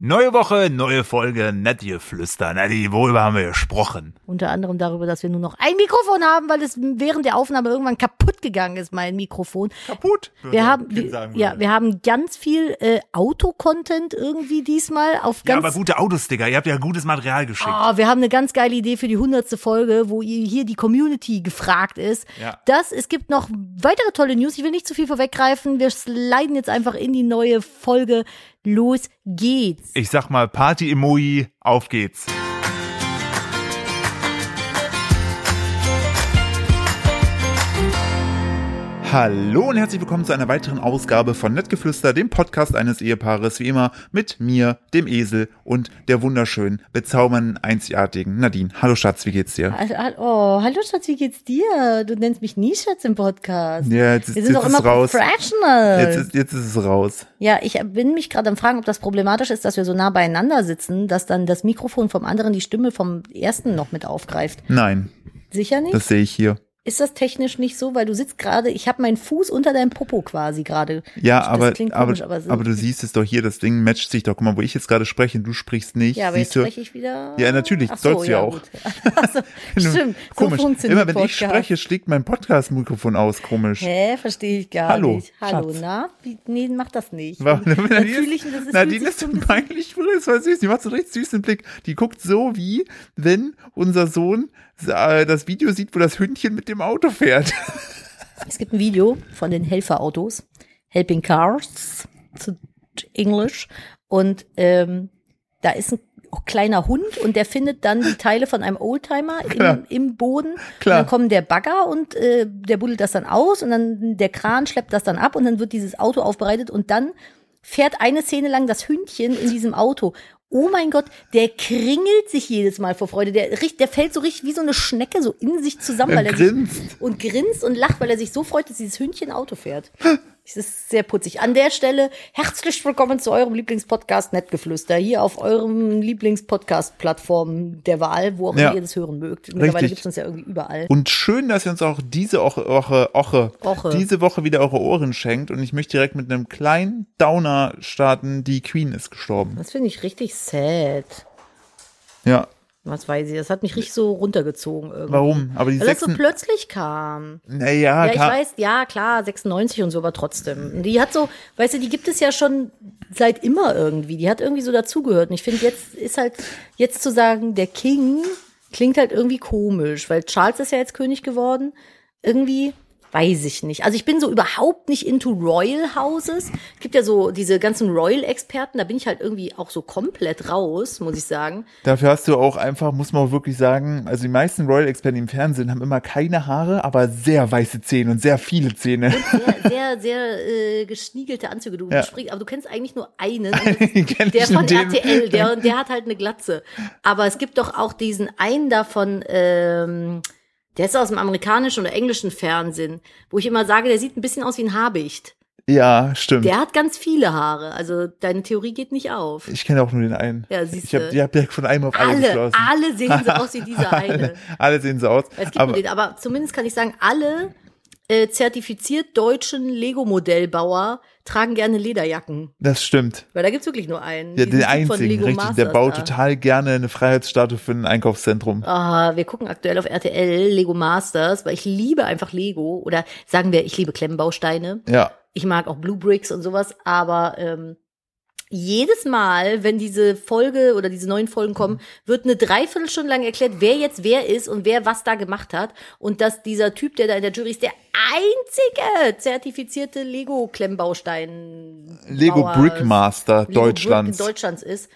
Neue Woche, neue Folge, nett geflüster. Nettie, worüber haben wir gesprochen? Unter anderem darüber, dass wir nur noch ein Mikrofon haben, weil es während der Aufnahme irgendwann kaputt gegangen ist, mein Mikrofon. Kaputt? Wir haben, wir, ja, wir haben ganz viel äh, Auto-Content irgendwie diesmal auf Ja, ganz. aber gute Autosticker. Ihr habt ja gutes Material geschickt. Oh, wir haben eine ganz geile Idee für die hundertste Folge, wo ihr hier die Community gefragt ist. Ja. Das, es gibt noch weitere tolle News. Ich will nicht zu viel vorweggreifen. Wir sliden jetzt einfach in die neue Folge. Los geht's. Ich sag mal Party-Emoji, auf geht's. Hallo und herzlich willkommen zu einer weiteren Ausgabe von Nettgeflüster, dem Podcast eines Ehepaares, wie immer mit mir, dem Esel und der wunderschönen, bezaubernden, einzigartigen Nadine. Hallo Schatz, wie geht's dir? Oh, hallo Schatz, wie geht's dir? Du nennst mich nie Schatz im Podcast. Ja, jetzt, ist- Wir sind jetzt doch immer es raus. professional. Jetzt ist, jetzt ist es raus. ja, ich bin mich gerade am Fragen, ob das problematisch ist, dass wir so nah beieinander sitzen, dass dann das Mikrofon vom anderen die Stimme vom ersten noch mit aufgreift. Nein, Sicher nicht? das sehe ich hier. Ist das technisch nicht so? Weil du sitzt gerade, ich habe meinen Fuß unter deinem Popo quasi gerade. Ja, Das aber, klingt aber, komisch, aber so- aber du siehst es doch hier, das Ding matcht sich doch. Guck mal, wo ich jetzt gerade spreche und du sprichst nicht. Ja, aber siehst jetzt du, spreche ich wieder. Ja, natürlich, Ach so, sollst du ja auch. Ach so, stimmt, Komisch. so funktioniert Immer wenn ich Podcast. spreche, schlägt mein Podcast-Mikrofon aus. Komisch. Hä, verstehe ich gar Hallo, nicht. Hallo, Schatz. na? Wie, nee, mach das nicht. Warum? Dann Nadine fühle ich, ist, das ist, Nadine ist so peinlich, das war süß. Die macht so einen richtig süßen Blick. Die guckt so wie, wenn unser Sohn das Video sieht, wo das Hündchen mit dem Auto fährt. Es gibt ein Video von den Helferautos, Helping Cars zu Englisch. Und ähm, da ist ein kleiner Hund und der findet dann die Teile von einem Oldtimer im, im Boden. Klar. Und dann kommen der Bagger und äh, der buddelt das dann aus und dann der Kran schleppt das dann ab und dann wird dieses Auto aufbereitet und dann fährt eine Szene lang das Hündchen in diesem Auto. Oh mein Gott, der kringelt sich jedes Mal vor Freude. Der, der fällt so richtig wie so eine Schnecke so in sich zusammen, Er weil er sich grinst. und grinst und lacht, weil er sich so freut, dass dieses Hündchen Auto fährt. Das ist sehr putzig. An der Stelle herzlich willkommen zu eurem Lieblingspodcast Nettgeflüster. Hier auf eurem Lieblingspodcast-Plattform der Wahl, wo auch Ja. ihr das hören mögt. Mittlerweile gibt es uns ja irgendwie überall. Und schön, dass ihr uns auch diese Woche, Woche, Woche. diese Woche wieder eure Ohren schenkt. Und ich möchte direkt mit einem kleinen Downer starten. Die Queen ist gestorben. Das finde ich richtig sad. Ja, Was weiß ich, das hat mich richtig so runtergezogen irgendwie. warum? Aber die Weil das so plötzlich kam. naja, Ja, ich weiß, ja, klar, 96 und so, aber trotzdem. Die hat so, weißt du, die gibt es ja schon seit immer irgendwie. Die hat irgendwie so dazugehört. Und ich finde, jetzt ist halt, jetzt zu sagen, der King klingt halt irgendwie komisch, weil Charles ist ja jetzt König geworden. Irgendwie, weiß ich nicht. Also ich bin so überhaupt nicht into Royal Houses. Es gibt ja so diese ganzen Royal-Experten, da bin ich halt irgendwie auch so komplett raus, muss ich sagen. Dafür hast du auch einfach, muss man auch wirklich sagen, also die meisten Royal-Experten im Fernsehen haben immer keine Haare, aber sehr weiße Zähne und sehr viele Zähne. Sehr, sehr, sehr äh, geschniegelte Anzüge. Du Ja. sprichst, aber du kennst eigentlich nur einen. Der von dem- RTL, der, der hat halt eine Glatze. Aber es gibt doch auch diesen einen davon, ähm, der ist aus dem amerikanischen oder englischen Fernsehen, wo ich immer sage, der sieht ein bisschen aus wie ein Habicht. Ja, stimmt. Der hat ganz viele Haare. Also deine Theorie geht nicht auf. Ich kenne auch nur den einen. Ja, ich siehste. habe hab direkt von einem auf alle, Alle, geschlossen. alle sehen so aus wie dieser eine. alle, alle sehen so aus. Es gibt Aber nur den, aber zumindest kann ich sagen, alle äh, zertifiziert deutschen Lego-Modellbauer tragen gerne Lederjacken. das stimmt. Weil da gibt's wirklich nur einen. Ja, den einzigen, Lego richtig. Der Masters baut da. total gerne eine Freiheitsstatue für ein Einkaufszentrum. Ah, wir gucken aktuell auf RTL Lego Masters, weil ich liebe einfach Lego. Oder sagen wir, ich liebe Klemmbausteine. Ja. Ich mag auch Blue Bricks und sowas. Aber ähm, jedes Mal, wenn diese Folge oder diese neuen Folgen kommen, wird eine Dreiviertelstunde lang erklärt, wer jetzt wer ist und wer was da gemacht hat. Und dass dieser Typ, der da in der Jury ist, der einzige zertifizierte Lego-Klemmbaustein Lego Brickmaster Lego Deutschlands. Brick Deutschlands ist.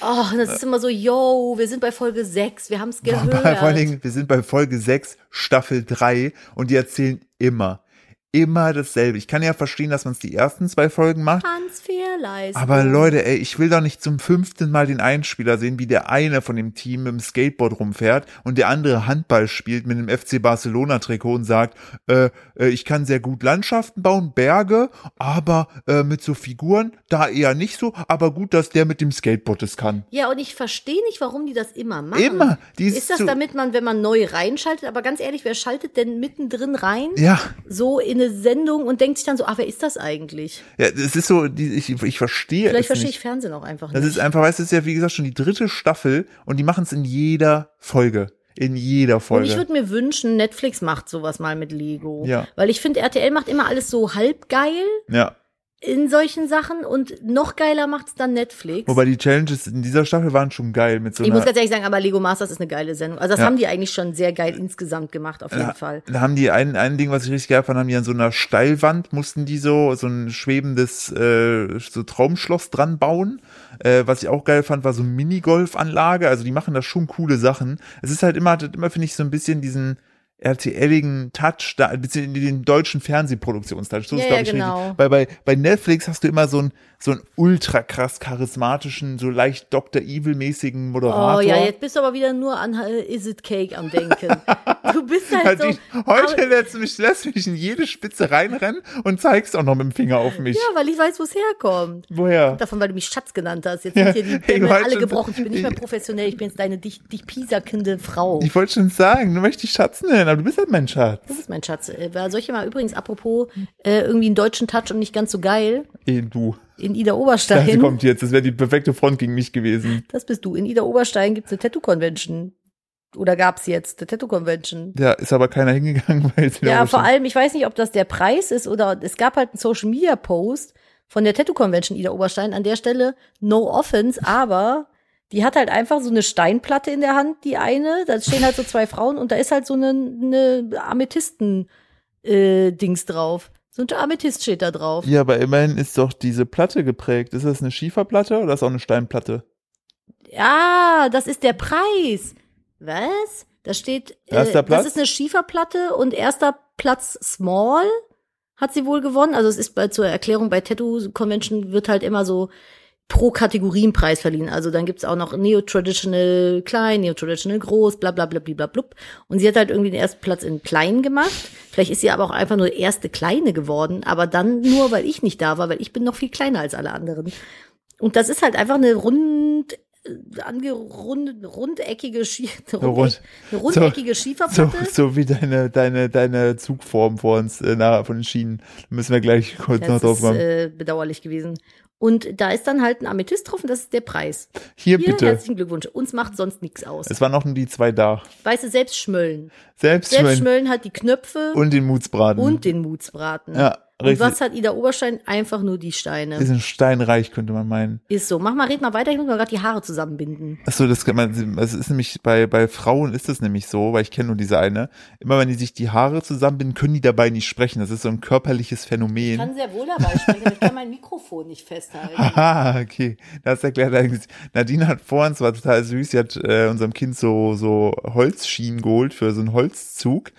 Oh, das ist immer so, yo, wir sind bei Folge 6, wir haben es gehört. Vor allen Dingen, wir sind bei Folge 6, Staffel 3 und die erzählen immer, immer dasselbe. Ich kann ja verstehen, dass man es die ersten zwei Folgen macht. Transferleistung. Aber Leute, ey, ich will doch nicht zum fünften Mal den Einspieler sehen, wie der eine von dem Team mit dem Skateboard rumfährt und der andere Handball spielt mit dem FC Barcelona Trikot und sagt, äh, äh, ich kann sehr gut Landschaften bauen, Berge, aber äh, mit so Figuren da eher nicht so, aber gut, dass der mit dem Skateboard es kann. Ja, und ich verstehe nicht, warum die das immer machen. Immer. Die ist das damit man, wenn man neu reinschaltet, aber ganz ehrlich, wer schaltet denn mittendrin rein? Ja, So in eine Sendung und denkt sich dann so, ah, wer ist das eigentlich? Ja, es ist so, ich, ich verstehe Vielleicht verstehe nicht. ich Fernsehen auch einfach Das nicht. ist einfach, weißt du, es ist ja wie gesagt schon die dritte Staffel und die machen es in jeder Folge. In jeder und Folge. ich würde mir wünschen, Netflix macht sowas mal mit Lego. Ja. Weil ich finde, RTL macht immer alles so halb geil ja. In solchen Sachen und noch geiler macht's dann Netflix. Wobei die Challenges in dieser Staffel waren schon geil mit so ich muss ganz ehrlich sagen, aber Lego Masters ist eine geile Sendung. Also das Ja. haben die eigentlich schon sehr geil insgesamt gemacht, auf jeden Ja, Fall. Da haben die ein, ein Ding, was ich richtig geil fand, haben die an so einer Steilwand, mussten die so, so ein schwebendes äh, so Traumschloss dran bauen. Äh, was ich auch geil fand, war so Minigolfanlage. Also die machen da schon coole Sachen. Es ist halt immer, hat immer, finde ich, so ein bisschen diesen RTLigen Touch, da, beziehungsweise den deutschen Fernsehproduktionstouch. So Ja, ist, glaub ja, ich, genau. richtig. Bei, bei, bei Netflix hast du immer so einen, so einen ultra krass charismatischen, so leicht Dr. Evil-mäßigen Moderator. Oh ja, jetzt bist du aber wieder nur an äh, Is It Cake am Denken. Du bist halt Also so. ich, heute lässt mich, lässt mich in jede Spitze reinrennen und zeigst auch noch mit dem Finger auf mich. ja, weil ich weiß, wo es herkommt. Woher? Davon, weil du mich Schatz genannt hast. Jetzt Ja, sind hier die hey, Bämme weißt alle gebrochen. Ich bin nicht mehr professionell. Ich bin jetzt deine dich, dich piesakinde Frau. Ich wollte schon sagen, du möchtest dich Schatz nennen, aber du bist halt mein Schatz. Das ist mein Schatz. Äh, Soll ich mal übrigens, apropos, äh, irgendwie einen deutschen Touch und nicht ganz so geil, Eh, du. in Ida Das Oberstein. kommt jetzt, das wäre die perfekte Front gegen mich gewesen. Das bist du. In Ida Oberstein gibt's eine Tattoo-Convention. Oder gab's jetzt eine Tattoo-Convention? Da ist aber keiner hingegangen, weil es Ja, vor allem, ich weiß nicht, ob das der Preis ist oder es gab halt einen Social Media Post von der Tattoo Convention Ida Oberstein. An der Stelle, no offense, aber die hat halt einfach so eine Steinplatte in der Hand, die eine. Da stehen halt so zwei Frauen und da ist halt so eine, eine Amethysten-Dings drauf. So ein Amethyst steht da drauf. Ja, aber immerhin ist doch diese Platte geprägt. Ist das eine Schieferplatte oder ist auch eine Steinplatte? Ja, das ist der Preis. Was? Da steht, äh, Erster Platz? das ist eine Schieferplatte und erster Platz Small hat sie wohl gewonnen. Also es ist bei, zur Erklärung bei Tattoo Convention wird halt immer so pro Kategorienpreis verliehen. Also dann gibt's auch noch Neo-Traditional klein, Neo-Traditional groß, bla bla bla bla bla blub. Und sie hat halt irgendwie den ersten Platz in klein gemacht. Vielleicht ist sie aber auch einfach nur erste kleine geworden, aber dann nur, weil ich nicht da war, weil ich bin noch viel kleiner als alle anderen. Und das ist halt einfach eine rund äh, angerundet, rundeckige, rund- eine rundeckige So, Schieferplatte. so wie deine, deine, deine Zugform vor uns, äh, na, von den Schienen. Da müssen wir gleich kurz noch Das drauf ist kommen. äh, bedauerlich gewesen. Und da ist dann halt ein Amethyst drauf und das ist der Preis. Hier, Hier, bitte. herzlichen Glückwunsch. Uns macht sonst nichts aus. Es waren noch nur die zwei da. Weißt du, selbst Schmöllen. Selbst, Selbst schön. Schmöllen hat die Knöpfe und, Und den Mutsbraten. den Mutsbraten. Ja, und was hat Ida Oberstein? Einfach nur die Steine. Die sind steinreich, könnte man meinen. Ist so. Mach mal, red mal weiter. Ich muss mal gerade die Haare zusammenbinden. Achso, das kann man, es ist nämlich bei, bei Frauen ist es nämlich so, weil ich kenne nur diese eine. Immer wenn die sich die Haare zusammenbinden, können die dabei nicht sprechen. Das ist so ein körperliches Ich Phänomen. kann sehr wohl dabei sprechen, aber ich kann mein Mikrofon nicht festhalten. Haha, okay. Das erklärt eigentlich. Nadine hat vor uns, war total süß, sie hat äh, unserem Kind so, so Holzschienen geholt für so einen Holzzug.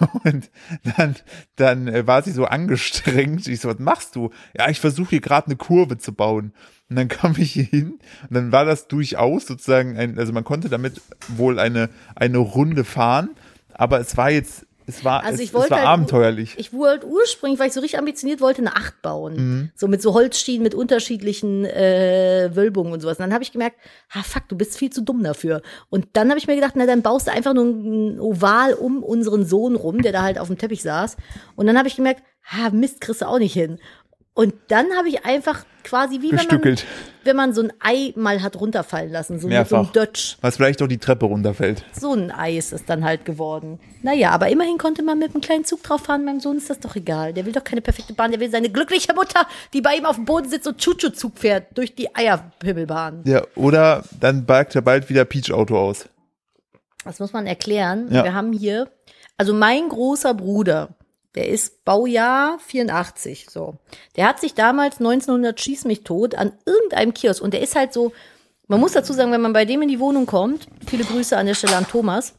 Und dann, dann äh, war sie so angestrengt. Ich so, was machst du? Ja, ich versuche hier gerade eine Kurve zu bauen. Und dann kam ich hier hin und dann war das durchaus sozusagen ein, also man konnte damit wohl eine, eine Runde fahren, aber es war jetzt, es war, Also es, es war halt- abenteuerlich. Ich wollte ursprünglich, weil ich so richtig ambitioniert wollte, eine Acht bauen. Mhm. So mit so Holzschienen, mit unterschiedlichen äh, Wölbungen und sowas. Und dann habe ich gemerkt, ha fuck, du bist viel zu dumm dafür. Und dann habe ich mir gedacht, na dann baust du einfach nur ein Oval um unseren Sohn rum, der da halt auf dem Teppich saß. Und dann habe ich gemerkt, ha Mist, kriegst du auch nicht hin. Und dann habe ich einfach quasi wie wenn man, Gestückelt. wenn man so ein Ei mal hat runterfallen lassen, so mit so Mehrfach. einem Dutch. Was vielleicht auch die Treppe runterfällt. So ein Ei ist es dann halt geworden. Naja, aber immerhin konnte man mit einem kleinen Zug drauf fahren. Meinem Sohn ist das doch egal. Der will doch keine perfekte Bahn. Der will seine glückliche Mutter, die bei ihm auf dem Boden sitzt und Chuchu-Zug fährt durch die Eierhimmelbahn. Ja, oder dann parkt er bald wieder Peach-Auto aus. Das muss man erklären. Ja. Wir haben hier, also mein großer Bruder, der ist Baujahr 84, so. Der hat sich damals 1900 schieß mich tot an irgendeinem Kiosk und der ist halt so, man muss dazu sagen, wenn man bei dem in die Wohnung kommt, viele Grüße an der Stelle an Thomas,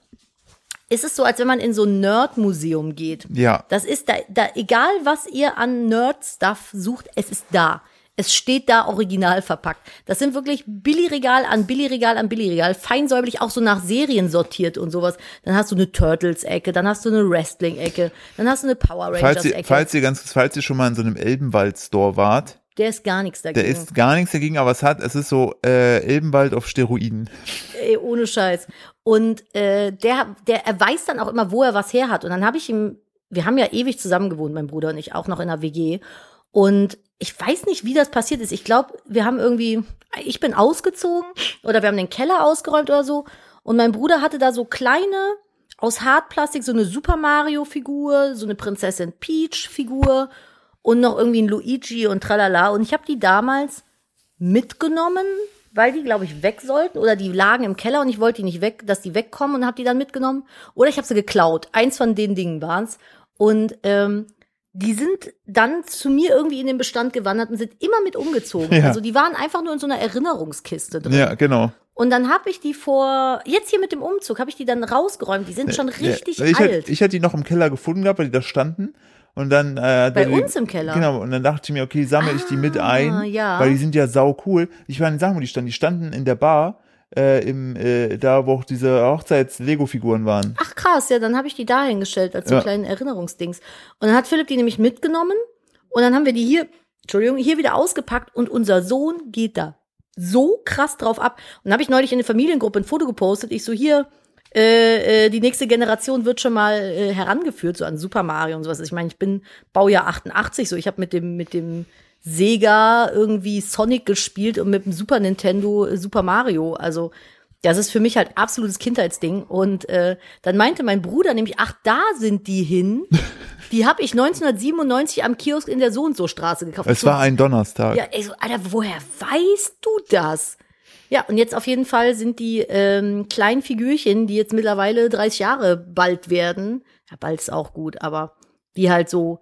ist es so, als wenn man in so ein Nerd-Museum geht. Ja. Das ist da, da, egal was ihr an Nerd-Stuff sucht, es ist da. Es steht da original verpackt. Das sind wirklich Billigregal an Billigregal an Billigregal, feinsäuberlich auch so nach Serien sortiert und sowas. Dann hast du eine Turtles-Ecke, dann hast du eine Wrestling-Ecke, dann hast du eine Power Falls Rangers-Ecke. falls ihr ganz falls ihr schon mal in so einem Elbenwald-Store wart, Der ist gar nichts der dagegen. ist gar nichts dagegen, aber es hat, es ist so äh, Elbenwald auf Steroiden. Ey, ohne Scheiß. Und äh, der, der er weiß dann auch immer, wo er was her hat. Und dann habe ich ihm wir haben ja ewig zusammen gewohnt, mein Bruder und ich, auch noch in der WG. Und ich weiß nicht, wie das passiert ist. Ich glaube, wir haben irgendwie, ich bin ausgezogen oder wir haben den Keller ausgeräumt oder so. Und mein Bruder hatte da so kleine, aus Hartplastik, so eine Super Mario-Figur, so eine Prinzessin Peach-Figur und noch irgendwie ein Luigi und tralala. Und ich habe die damals mitgenommen, weil die, glaube ich, weg sollten oder die lagen im Keller und ich wollte die nicht weg, dass die wegkommen und habe die dann mitgenommen. Oder ich habe sie geklaut. Eins von den Dingen waren's. Und ähm, die sind dann zu mir irgendwie in den Bestand gewandert und sind immer mit umgezogen. Ja. Also die waren einfach nur in so einer Erinnerungskiste drin. Ja, genau. Und dann habe ich die vor, jetzt hier mit dem Umzug, habe ich die dann rausgeräumt. Die sind schon richtig ja, ich alt. Hätte, ich hätte die noch im Keller gefunden gehabt, weil die da standen. Und dann äh, Bei dann- uns im Keller? Genau, und dann dachte ich mir, okay, sammle ich die mit Ah, ein, ja. weil die sind ja sau cool. Ich meine, sagen wir, die standen, die standen in der Bar, äh, im, äh, da wo auch diese Hochzeits-Lego-Figuren waren. Ach krass, ja, dann habe ich die da hingestellt als so Ja. kleinen Erinnerungsdings. Und dann hat Philipp die nämlich mitgenommen und dann haben wir die hier, Entschuldigung, hier wieder ausgepackt und unser Sohn geht da so krass drauf ab. Und dann habe ich neulich in der Familiengruppe ein Foto gepostet. Ich so hier, äh, äh, die nächste Generation wird schon mal äh, herangeführt, so an Super Mario und sowas. Ich meine, ich bin Baujahr 88, so ich habe mit dem, mit dem Sega irgendwie Sonic gespielt und mit dem Super Nintendo äh, Super Mario. Also das ist für mich halt absolutes Kindheitsding. Und äh, dann meinte mein Bruder nämlich, ach, da sind die hin. Die habe ich 1997 am Kiosk in der So und so Straße gekauft. Es war ein Donnerstag. Ja, ey, so, Alter, woher weißt du das? Ja, und jetzt auf jeden Fall sind die ähm, kleinen Figürchen, die jetzt mittlerweile 30 Jahre bald werden, ja, bald ist auch gut, aber die halt so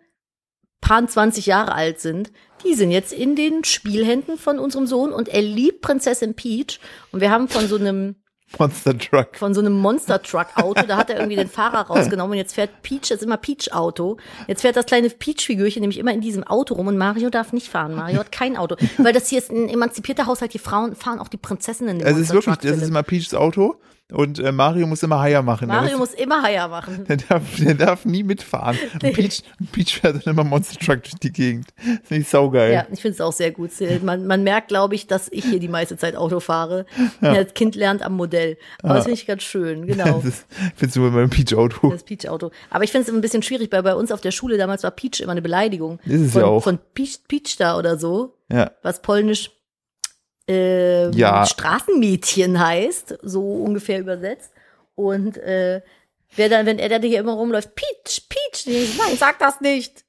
paar 20 Jahre alt sind, die sind jetzt in den Spielhänden von unserem Sohn und er liebt Prinzessin Peach. Und wir haben von so einem Monster Truck. von so einem Monster Truck Auto. Da hat er irgendwie den Fahrer rausgenommen und jetzt fährt Peach, das ist immer Peach Auto. Jetzt fährt das kleine Peach Figürchen nämlich immer in diesem Auto rum und Mario darf nicht fahren. Mario hat kein Auto, weil das hier ist ein emanzipierter Haushalt. Die Frauen fahren auch die Prinzessinnen. im Es ist wirklich, Truck, das ist immer Peachs Auto und äh, Mario muss immer Haier machen. Mario muss, immer Haier machen. der, darf, der darf nie mitfahren. Und Peach, Peach fährt dann immer Monster Truck durch die Gegend. Das finde ich saugeil. Ja, ich finde es auch sehr gut. Man, man merkt, glaube ich, dass ich hier die meiste Zeit Auto fahre. Das Kind lernt am Modell. Aber das finde ich ganz schön, genau. Das ist- findest du immer ein Peach-Auto. Das Peach-Auto. Aber ich finde es ein bisschen schwierig, weil bei uns auf der Schule damals war Peach immer eine Beleidigung. Ist es von, ja auch. Von Peach, Peach da oder so, Ja. was polnisch ähm, Ja. Straßenmädchen heißt, so ungefähr übersetzt. Und äh, wer dann, wenn er da hier immer rumläuft, Peach, Peach, ich, nein, sag das nicht.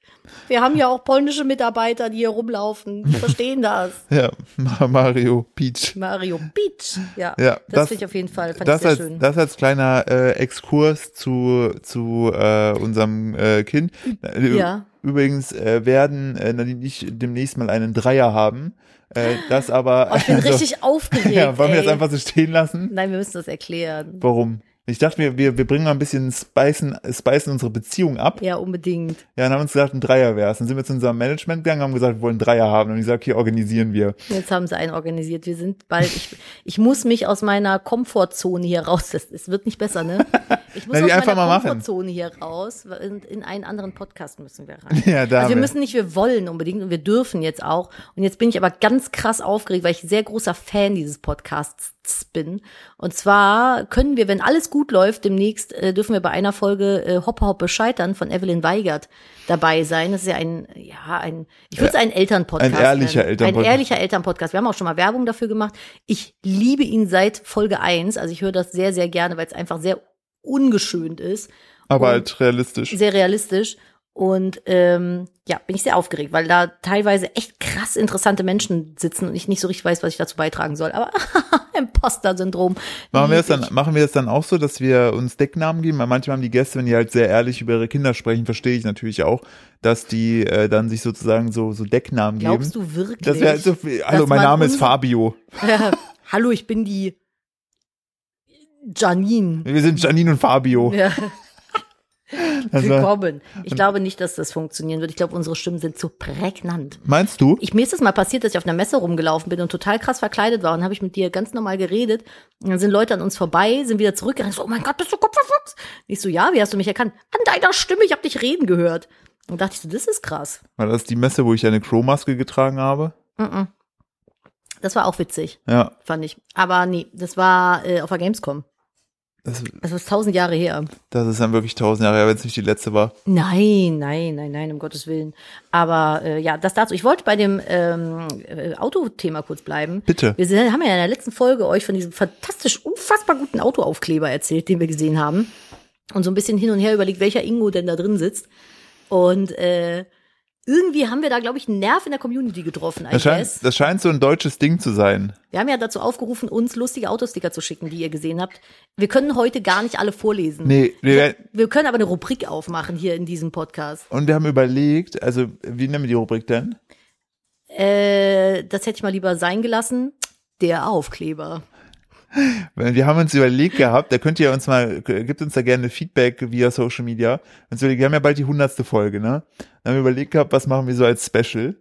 Wir haben ja auch polnische Mitarbeiter, die hier rumlaufen. Die verstehen das. Ja, Ma- Mario, Peach. Mario Peach. Ja, Ja, das, das- finde ich auf jeden Fall. Fand Das ich sehr als, schön. das als kleiner äh, Exkurs zu, zu äh, unserem äh, Kind. Äh, Ja. Übrigens äh, werden äh, Nadine ich demnächst mal einen Dreier haben. Äh, das aber. Oh, ich bin also- richtig aufgeregt. Ja, wollen wir ey. das einfach so stehen lassen? Nein, wir müssen das erklären. Warum? Ich dachte mir, wir, wir bringen mal ein bisschen Spicen, Spicen unsere Beziehung ab. Ja, unbedingt. Ja, dann haben wir uns gesagt, ein Dreier wär's. Dann sind wir zu unserem Management gegangen, haben gesagt, wir wollen Dreier haben. Und ich sag, hier organisieren wir. Jetzt haben sie einen organisiert. Wir sind bald. Ich, ich muss mich aus meiner Komfortzone hier raus. Es wird nicht besser, ne? Ich muss Na, aus meiner mal machen. Komfortzone hier raus. In, in einen anderen Podcast müssen wir rein. Ja, da also wir. müssen nicht, wir wollen unbedingt und wir dürfen jetzt auch. Und jetzt bin ich aber ganz krass aufgeregt, weil ich sehr großer Fan dieses Podcasts bin. Und zwar können wir, wenn alles gut läuft, demnächst äh, dürfen wir bei einer Folge äh, Hoppe Hoppe Scheitern von Evelyn Weigert dabei sein. Das ist ja ein, ja, ein, ich würde es einen Elternpodcast ein ehrlicher. Elternpodcast. Ein ehrlicher Elternpodcast. Wir haben auch schon mal Werbung dafür gemacht. Ich liebe ihn seit Folge eins. Also ich höre das sehr, sehr gerne, weil es einfach sehr ungeschönt ist Aber halt realistisch. sehr realistisch. Und ähm, ja, bin ich sehr aufgeregt, weil da teilweise echt krass interessante Menschen sitzen und ich nicht so richtig weiß, was ich dazu beitragen soll. Aber Imposter-Syndrom. Machen wir, das dann, machen wir das dann auch so, dass wir uns Decknamen geben? Weil manchmal haben die Gäste, wenn die halt sehr ehrlich über ihre Kinder sprechen, verstehe ich natürlich auch, dass die äh, dann sich sozusagen so, so Decknamen Glaubst geben. du wirklich? Das wäre so viel. Hallo, dass mein Name ist Fabio. Hallo, ich bin die Janine. Wir sind Janine und Fabio. Ja, Also, willkommen. Ich glaube nicht, dass das funktionieren wird. Ich glaube, unsere Stimmen sind zu prägnant. meinst du? Ich, mir ist es mal passiert, dass ich auf einer Messe rumgelaufen bin und total krass verkleidet war und habe ich mit dir ganz normal geredet. Und dann sind Leute an uns vorbei, sind wieder zurückgerannt. So, oh mein Gott, bist du Kupferfuchs? Ich so, ja, wie hast du mich erkannt? An deiner Stimme, ich habe dich reden gehört. Und dachte ich so, das ist krass. War das die Messe, wo ich eine Crow-Maske getragen habe? Mhm. Das war auch witzig, Ja. fand ich. Aber nee, das war äh, auf der Gamescom. Das, Das ist tausend Jahre her. das ist dann wirklich tausend Jahre her, wenn es nicht die letzte war. Nein, nein, nein, nein, um Gottes Willen. Aber äh, ja, das dazu. Ich wollte bei dem ähm, äh, Autothema kurz bleiben. Bitte. Wir sind, haben ja in der letzten Folge euch von diesem fantastisch, unfassbar guten Autoaufkleber erzählt, den wir gesehen haben. Und so ein bisschen hin und her überlegt, welcher Ingo denn da drin sitzt. Und äh, irgendwie haben wir da, glaube ich, einen Nerv in der Community getroffen, Das scheint, das scheint so ein deutsches Ding zu sein. Wir haben ja dazu aufgerufen, uns lustige Autosticker zu schicken, die ihr gesehen habt. Wir können heute gar nicht alle vorlesen. Nee, wir, werden- Wir können aber eine Rubrik aufmachen hier in diesem Podcast. und wir haben überlegt, also wie nennen wir die Rubrik denn? Äh, das hätte ich mal lieber sein gelassen. Der Aufkleber. Wir haben uns überlegt gehabt, da könnt ihr uns mal, gibt uns da gerne Feedback via Social Media. Wir haben ja bald die hundertste Folge, ne? Dann haben wir überlegt gehabt, was machen wir so als Special?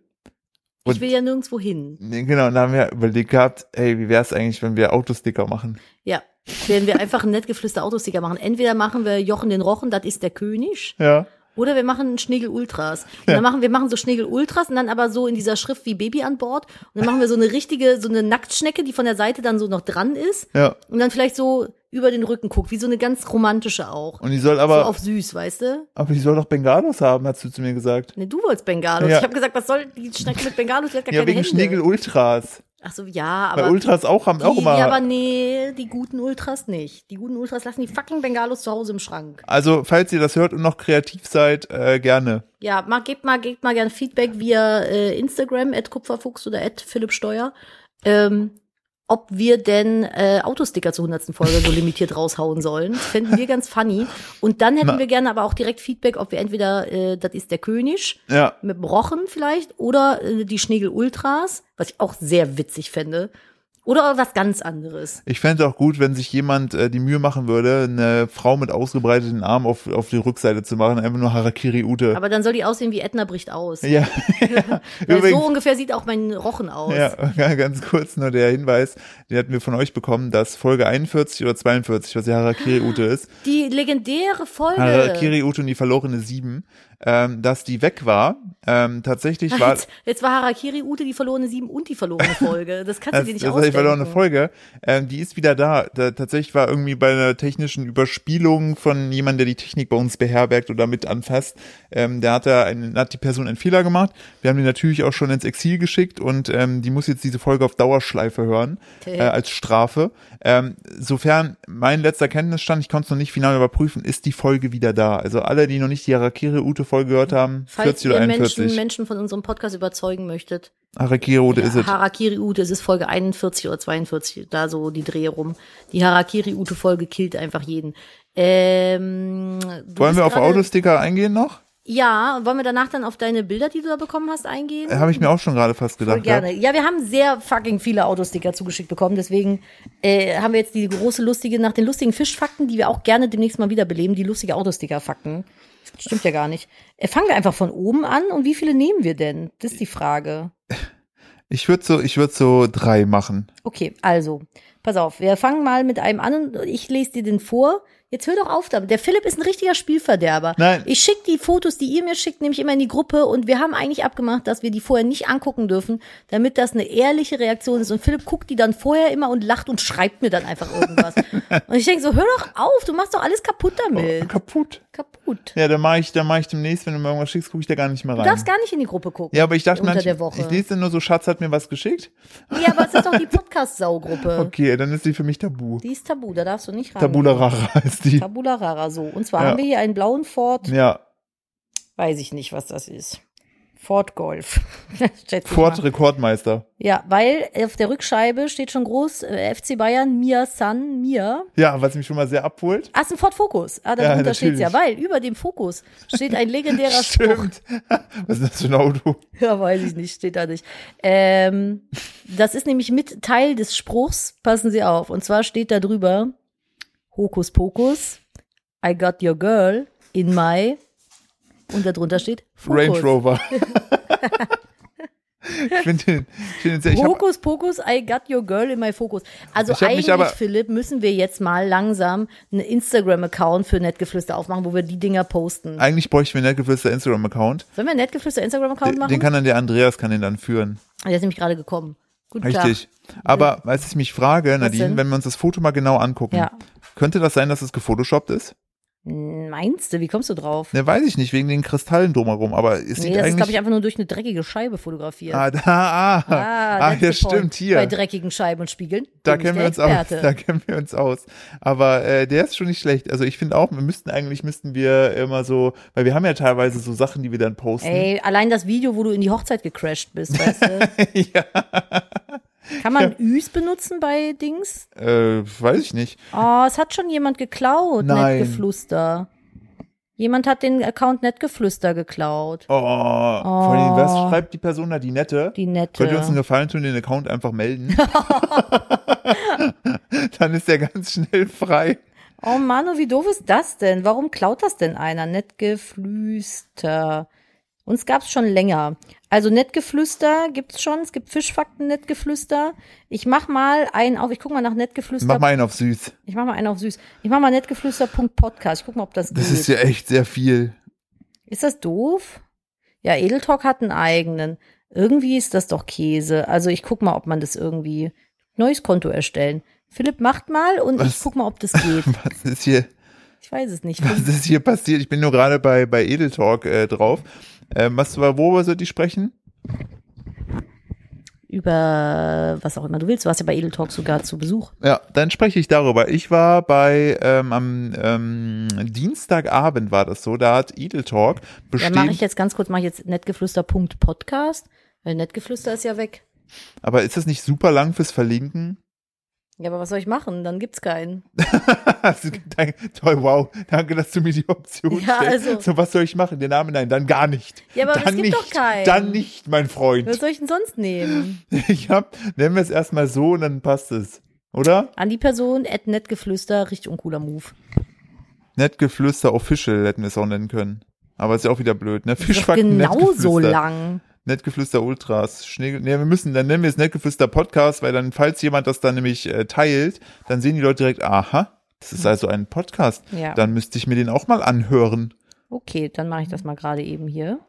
Und- ich will ja nirgendwo hin. Genau, und dann haben wir überlegt gehabt, hey, wie wär's eigentlich, wenn wir Autosticker machen? Ja, werden wir einfach einen nettgeflüster Autosticker machen. Entweder machen wir Jochen den Rochen, das ist der König. Ja. Oder wir machen Schnegel Ultras. Und dann machen wir machen so Schnegel Ultras und dann aber so in dieser Schrift wie Baby an Bord. Und dann machen wir so eine richtige, so eine Nacktschnecke, die von der Seite dann so noch dran ist. Ja. Und dann vielleicht so über den Rücken guckt, wie so eine ganz romantische auch. Und die soll so aber, auf süß, weißt du? aber die soll doch Bengalos haben, hast du zu mir gesagt. Ne, du wolltest Bengalos. Ja. Ich habe gesagt, was soll die Schnecke mit Bengalos? Die hat gar Ja, keine wegen Hände. Schnegel Ultras. Ach so, ja, aber Ultras auch haben auch die, immer. ja, aber nee, die guten Ultras nicht. Die guten Ultras lassen die fucking Bengalos zu Hause im Schrank. also, falls ihr das hört und noch kreativ seid, äh, gerne. Ja, mal, gebt mal, gebt mal gerne Feedback via äh, Instagram, at Kupferfuchs oder at Philipp Steuer, ähm, ob wir denn äh, Autosticker zur 100. Folge so limitiert raushauen sollen. Das fänden wir ganz funny. Und dann hätten Na. wir gerne aber auch direkt Feedback, ob wir entweder, äh, das ist der König, Ja. mit dem Rochen vielleicht, oder äh, die Schnegel Ultras, was ich auch sehr witzig fände. Oder was ganz anderes. Ich fände auch gut, wenn sich jemand äh, die Mühe machen würde, eine Frau mit ausgebreiteten Armen auf, auf die Rückseite zu machen, einfach nur Harakiri Ute. Aber dann soll die aussehen wie Edna bricht aus. ja, übrigens, so ungefähr sieht auch mein Rochen aus. ja, ganz kurz nur der Hinweis, den hatten wir von euch bekommen, dass Folge 41 oder 42, was die Harakiri Ute ist, Die legendäre Folge. Harakiri Ute und die verlorene Sieben, ähm, dass die weg war. Ähm, tatsächlich war Jetzt, jetzt war Harakiri Ute die verlorene sieben und die verlorene Folge. Das kannst du Das, dir nicht das ist die ausdenken. verlorene Folge. Ähm, die ist wieder da. da. Tatsächlich war irgendwie bei einer technischen Überspielung von jemandem, der die Technik bei uns beherbergt oder mit anfasst, ähm, der hat da einen, hat die Person einen Fehler gemacht. Wir haben die natürlich auch schon ins Exil geschickt und ähm, die muss jetzt diese Folge auf Dauerschleife hören Okay. äh, als Strafe. Ähm, sofern mein letzter Kenntnisstand, ich konnte es noch nicht final überprüfen, ist die Folge wieder da. Also alle, die noch nicht die Harakiri Ute Folge gehört haben, Falls 40 ihr oder Menschen, 41. Menschen von unserem Podcast überzeugen möchtet. Harakiri Ute ist es. Harakiri Ute, es ist Folge 41 oder 42, da so die Drehe rum. Die Harakiri Ute Folge killt einfach jeden. Ähm, Wollen wir auf Autosticker eingehen noch? Ja, wollen wir danach dann auf deine Bilder, die du da bekommen hast, eingehen? Äh, Habe ich mir auch schon gerade fast gedacht. Voll gerne. Ja, wir haben sehr fucking viele Autosticker zugeschickt bekommen. Deswegen äh, haben wir jetzt die große lustige, nach den lustigen Fischfakten, die wir auch gerne demnächst mal wiederbeleben, die lustige Autosticker-Fakten. Stimmt ja gar nicht. Äh, fangen wir einfach von oben an und wie viele nehmen wir denn? Das ist die Frage. Ich würde so, ich würde so drei machen. Okay, also, pass auf, wir fangen mal mit einem an und ich lese dir den vor. Jetzt hör doch auf damit. Der Philipp ist ein richtiger Spielverderber. Nein. Ich schicke die Fotos, die ihr mir schickt, nämlich immer in die Gruppe und wir haben eigentlich abgemacht, dass wir die vorher nicht angucken dürfen, damit das eine ehrliche Reaktion ist. Und Philipp guckt die dann vorher immer und lacht und schreibt mir dann einfach irgendwas. und ich denke so, hör doch auf, du machst doch alles kaputt damit. Kaputt. Kaputt. Ja, dann mache ich, dann mache ich demnächst, wenn du mir irgendwas schickst, gucke ich da gar nicht mehr Du rein. darfst gar nicht in die Gruppe gucken. ja, aber ich dachte, unter manch, der Woche. ich lese nur so, Schatz hat mir was geschickt. Ja, aber es ist doch die Podcast-Saugruppe. Okay, dann ist die für mich tabu. Die ist tabu, da darfst du nicht rein. Tabula rara ist die. Tabula rara, so. Und zwar Ja. haben wir hier einen blauen Ford, Ja, weiß ich nicht, was das ist. Ford Golf. Ford. Rekordmeister. Ja, weil auf der Rückscheibe steht schon groß äh, FC Bayern, Mia San, Mia. Ja, was mich schon mal sehr abholt. Ah, ist ein Ford Focus. Ah, darunter Ja, steht's ja, weil über dem Fokus steht ein legendärer Spruch. Was ist das für ein Auto? Ja, weiß ich nicht, steht da nicht. Ähm, das ist nämlich mit Teil des Spruchs, passen Sie auf. Und zwar steht da drüber, Hokus Pokus, I got your girl in my, und darunter steht Fokus. Range Rover. ich finde den, find den sehr, Hokus Pokus, I got your girl in my Focus. Also eigentlich, aber- Philipp, müssen wir jetzt mal langsam einen Instagram-Account für Nettgeflüster aufmachen, wo wir die Dinger posten. eigentlich bräuchte ich mir Nettgeflüster Instagram-Account. Sollen wir einen Nettgeflüster Instagram-Account machen? den kann dann der Andreas, kann den dann führen. Der ist nämlich gerade gekommen. Guten Richtig. Tag. Aber, als ich mich frage, Nadine, wenn wir uns das Foto mal genau angucken, Ja. Könnte das sein, dass es gefotoshoppt ist? Meinst du, wie kommst du drauf? Ne, weiß ich nicht, wegen den Kristallen drumherum, aber es nee, sieht das ist, eigentlich. glaube ich, einfach nur durch eine dreckige Scheibe fotografiert. ah, da, ah, ah, that's ja, stimmt, hier. Bei dreckigen Scheiben und Spiegeln. da kennen wir uns aus. Da kennen wir uns aus. Aber äh, der ist schon nicht schlecht. Also ich finde auch, wir müssten eigentlich müssten wir immer so, weil wir haben ja teilweise so Sachen, die wir dann posten. Ey, allein das Video, wo du in die Hochzeit gecrashed bist, weißt du? ja, Kann man Üs benutzen bei Dings? äh, weiß ich nicht. Oh, es hat schon jemand geklaut, Nein. Nettgeflüster. Jemand hat den Account Nettgeflüster geklaut. Oh, vor allem, was schreibt die Person da? Die nette? Die nette. Könnt ihr uns einen Gefallen tun, den Account einfach melden? Dann ist der ganz schnell frei. Oh Manu, wie doof ist das denn? Warum klaut das denn einer? Nettgeflüster. Uns gab's schon länger. Also Nettgeflüster gibt's schon. Es gibt Fischfakten Nettgeflüster. Ich mach mal einen auf. Ich guck mal nach Nettgeflüster. Mach mal einen auf süß. Ich mach mal einen auf süß. Ich mach mal Nettgeflüster.podcast. Ich guck mal, ob das geht. Das ist ja echt sehr viel. Ist das doof? Ja, Edeltalk hat einen eigenen. Irgendwie ist das doch Käse. Also ich guck mal, ob man das irgendwie neues Konto erstellen. Philipp macht mal und ich Was? guck mal, ob das geht. Was ist hier, Ich weiß es nicht. was ist hier passiert? Ich bin nur gerade bei, bei Edeltalk äh, drauf. Ähm, was worüber sollte ich sprechen? Über was auch immer du willst. Du warst ja bei Edeltalk sogar zu Besuch. Ja, dann spreche ich darüber. Ich war bei ähm, am ähm, Dienstagabend war das so, da hat Edeltalk Ja, bestehen, mache ich jetzt ganz kurz, mache ich jetzt nettgeflüster.podcast, weil Nettgeflüster ist ja weg. aber ist das nicht super lang fürs Verlinken? Ja, aber was soll ich machen? Dann gibt's keinen. Toll, wow, danke, dass du mir die Option Ja, stellst. also- So, was soll ich machen? Der Name, nein, dann gar nicht. Ja, aber dann es gibt nicht, doch keinen. Dann nicht, mein Freund. Was soll ich denn sonst nehmen? Ich hab, nennen wir es erstmal so und dann passt es. Oder? An die Person, at nettgeflüster, richtig uncooler Move. Nettgeflüster Official hätten wir es auch nennen können. Aber ist ja auch wieder blöd, ne? Fischfakten, genauso Nettgeflüster. lang. Nettgeflüster Ultras. Schnee, nee, wir müssen, dann nennen wir es Nettgeflüster Podcast, weil dann, falls jemand das dann nämlich äh, teilt, dann sehen die Leute direkt, aha, das ist also ein Podcast. Ja. Dann müsste ich mir den auch mal anhören. Okay, dann mache ich das mal gerade eben hier.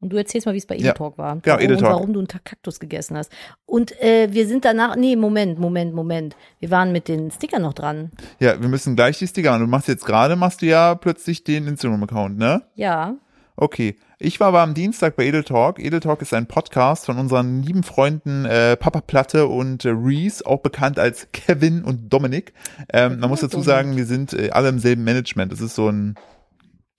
Und du erzählst mal, wie es bei Ja. Edeltalk war. Genau, warum, Edeltalk. Und warum du einen Kaktus gegessen hast. Und äh, wir sind danach, nee, Moment, Moment, Moment. Wir waren mit den Stickern noch dran. Ja, wir müssen gleich die Sticker machen. Du machst jetzt gerade, machst du ja plötzlich den Instagram-Account, ne? Ja. Okay. Ich war aber am Dienstag bei Edeltalk. Edeltalk ist ein Podcast von unseren lieben Freunden äh, Papa Platte und äh, Reese, auch bekannt als Kevin und Dominik. Ähm, man muss dazu sagen, wir sind äh, alle im selben Management. Das ist so ein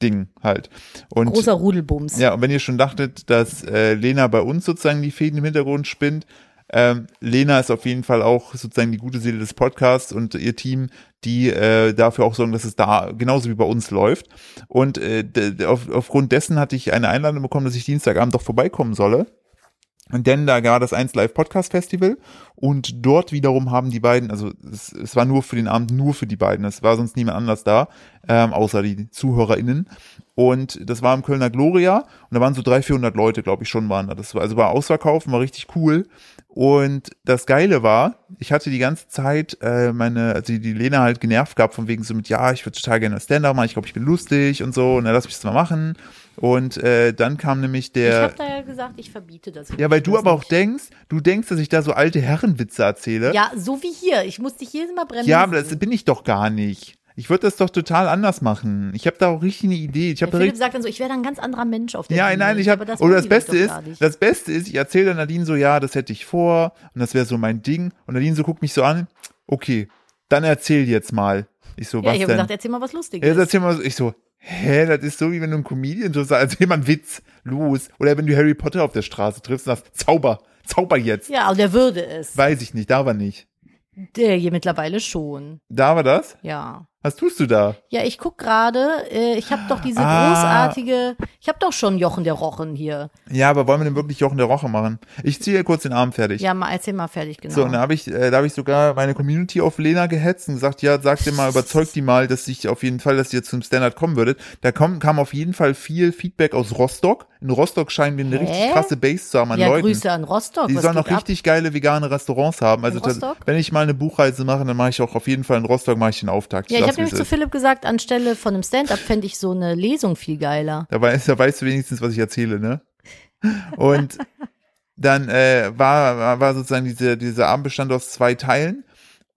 Ding halt. Und Großer Rudelbums. ja, und wenn ihr schon dachtet, dass äh, Lena bei uns sozusagen die Fäden im Hintergrund spinnt, ähm, Lena ist auf jeden Fall auch sozusagen die gute Seele des Podcasts und ihr Team, die äh, dafür auch sorgen, dass es da genauso wie bei uns läuft. Und äh, auf, aufgrund dessen hatte ich eine Einladung bekommen, dass ich Dienstagabend doch vorbeikommen solle. Denn da war das 1 Live Podcast Festival und dort wiederum haben die beiden, also es, es war nur für den Abend nur für die beiden, es war sonst niemand anders da, ähm, außer die ZuhörerInnen. Und das war im Kölner Gloria und da waren so 300, 400 Leute, glaube ich, schon waren da. Das war, also war ausverkauft, war richtig cool. Und das Geile war, ich hatte die ganze Zeit äh, meine, also die, die Lena halt genervt gehabt, von wegen so mit, ja, ich würde total gerne Stand-up machen, ich glaube, ich bin lustig und so, und dann lass mich das mal machen. Und äh, dann kam nämlich Ich der. habe da ja gesagt, ich verbiete das. Ja, weil du aber auch nicht. denkst, du denkst, dass ich da so alte Herrenwitze erzähle. Ja, so wie hier. Ich muss dich jedes Mal bremsen. Ja, aber das bin ich doch gar nicht. Ich würde das doch total anders machen. Ich habe da auch richtig eine Idee. Ich habe Philipp sagt dann so, ich wäre ein ganz anderer Mensch auf der ja, Bühne. nein, ich habe Aber das oder das Beste ist, das Beste ist, ich erzähle dann Nadine so, ja, das hätte ich vor und das wäre so mein Ding und Nadine so guckt mich so an. Okay, dann erzähl jetzt mal. Ich so, Ja, was ich habe denn? gesagt, erzähl mal was Lustiges. Jetzt erzähl mal so, ich so, hä, das ist so wie wenn du einen Comedian so sagst, erzähl mal einen Witz, los. Oder wenn du Harry Potter auf der Straße triffst und sagst, Zauber, Zauber jetzt. ja, und der würde es. Weiß ich nicht, da war nicht. Der hier mittlerweile schon. Da war das? Ja. Was tust du da? Ja, ich guck gerade, äh, ich habe doch diese Ah. großartige, ich habe doch schon Jochen der Rochen hier. Ja, aber wollen wir denn wirklich Jochen der Roche machen? Ich ziehe kurz den Arm fertig. Ja, mal erzähl mal fertig, genau. So, und da habe ich, äh, da habe ich sogar meine Community auf Lena gehetzt und gesagt, ja, sag dir mal, überzeug die mal, dass ich auf jeden Fall, dass ihr zum Standard kommen würdet. Da kam, kam auf jeden Fall viel Feedback aus Rostock. In Rostock scheinen wir eine Hä? richtig krasse Base zu haben an ja, Leuten. Grüße an Rostock. Die was sollen auch richtig geile vegane Restaurants haben. Also, Rostock? wenn ich mal eine Buchreise mache, dann mache ich auch auf jeden Fall in Rostock mache ich den Auftakt. Ja, ich sag's, habe nämlich zu. Philipp gesagt, anstelle von einem Stand-up fände ich so eine Lesung viel geiler. Da, weiß, da weißt du wenigstens, was ich erzähle, ne? Und dann äh, war, war- war sozusagen diese, dieser Abend bestand aus zwei Teilen.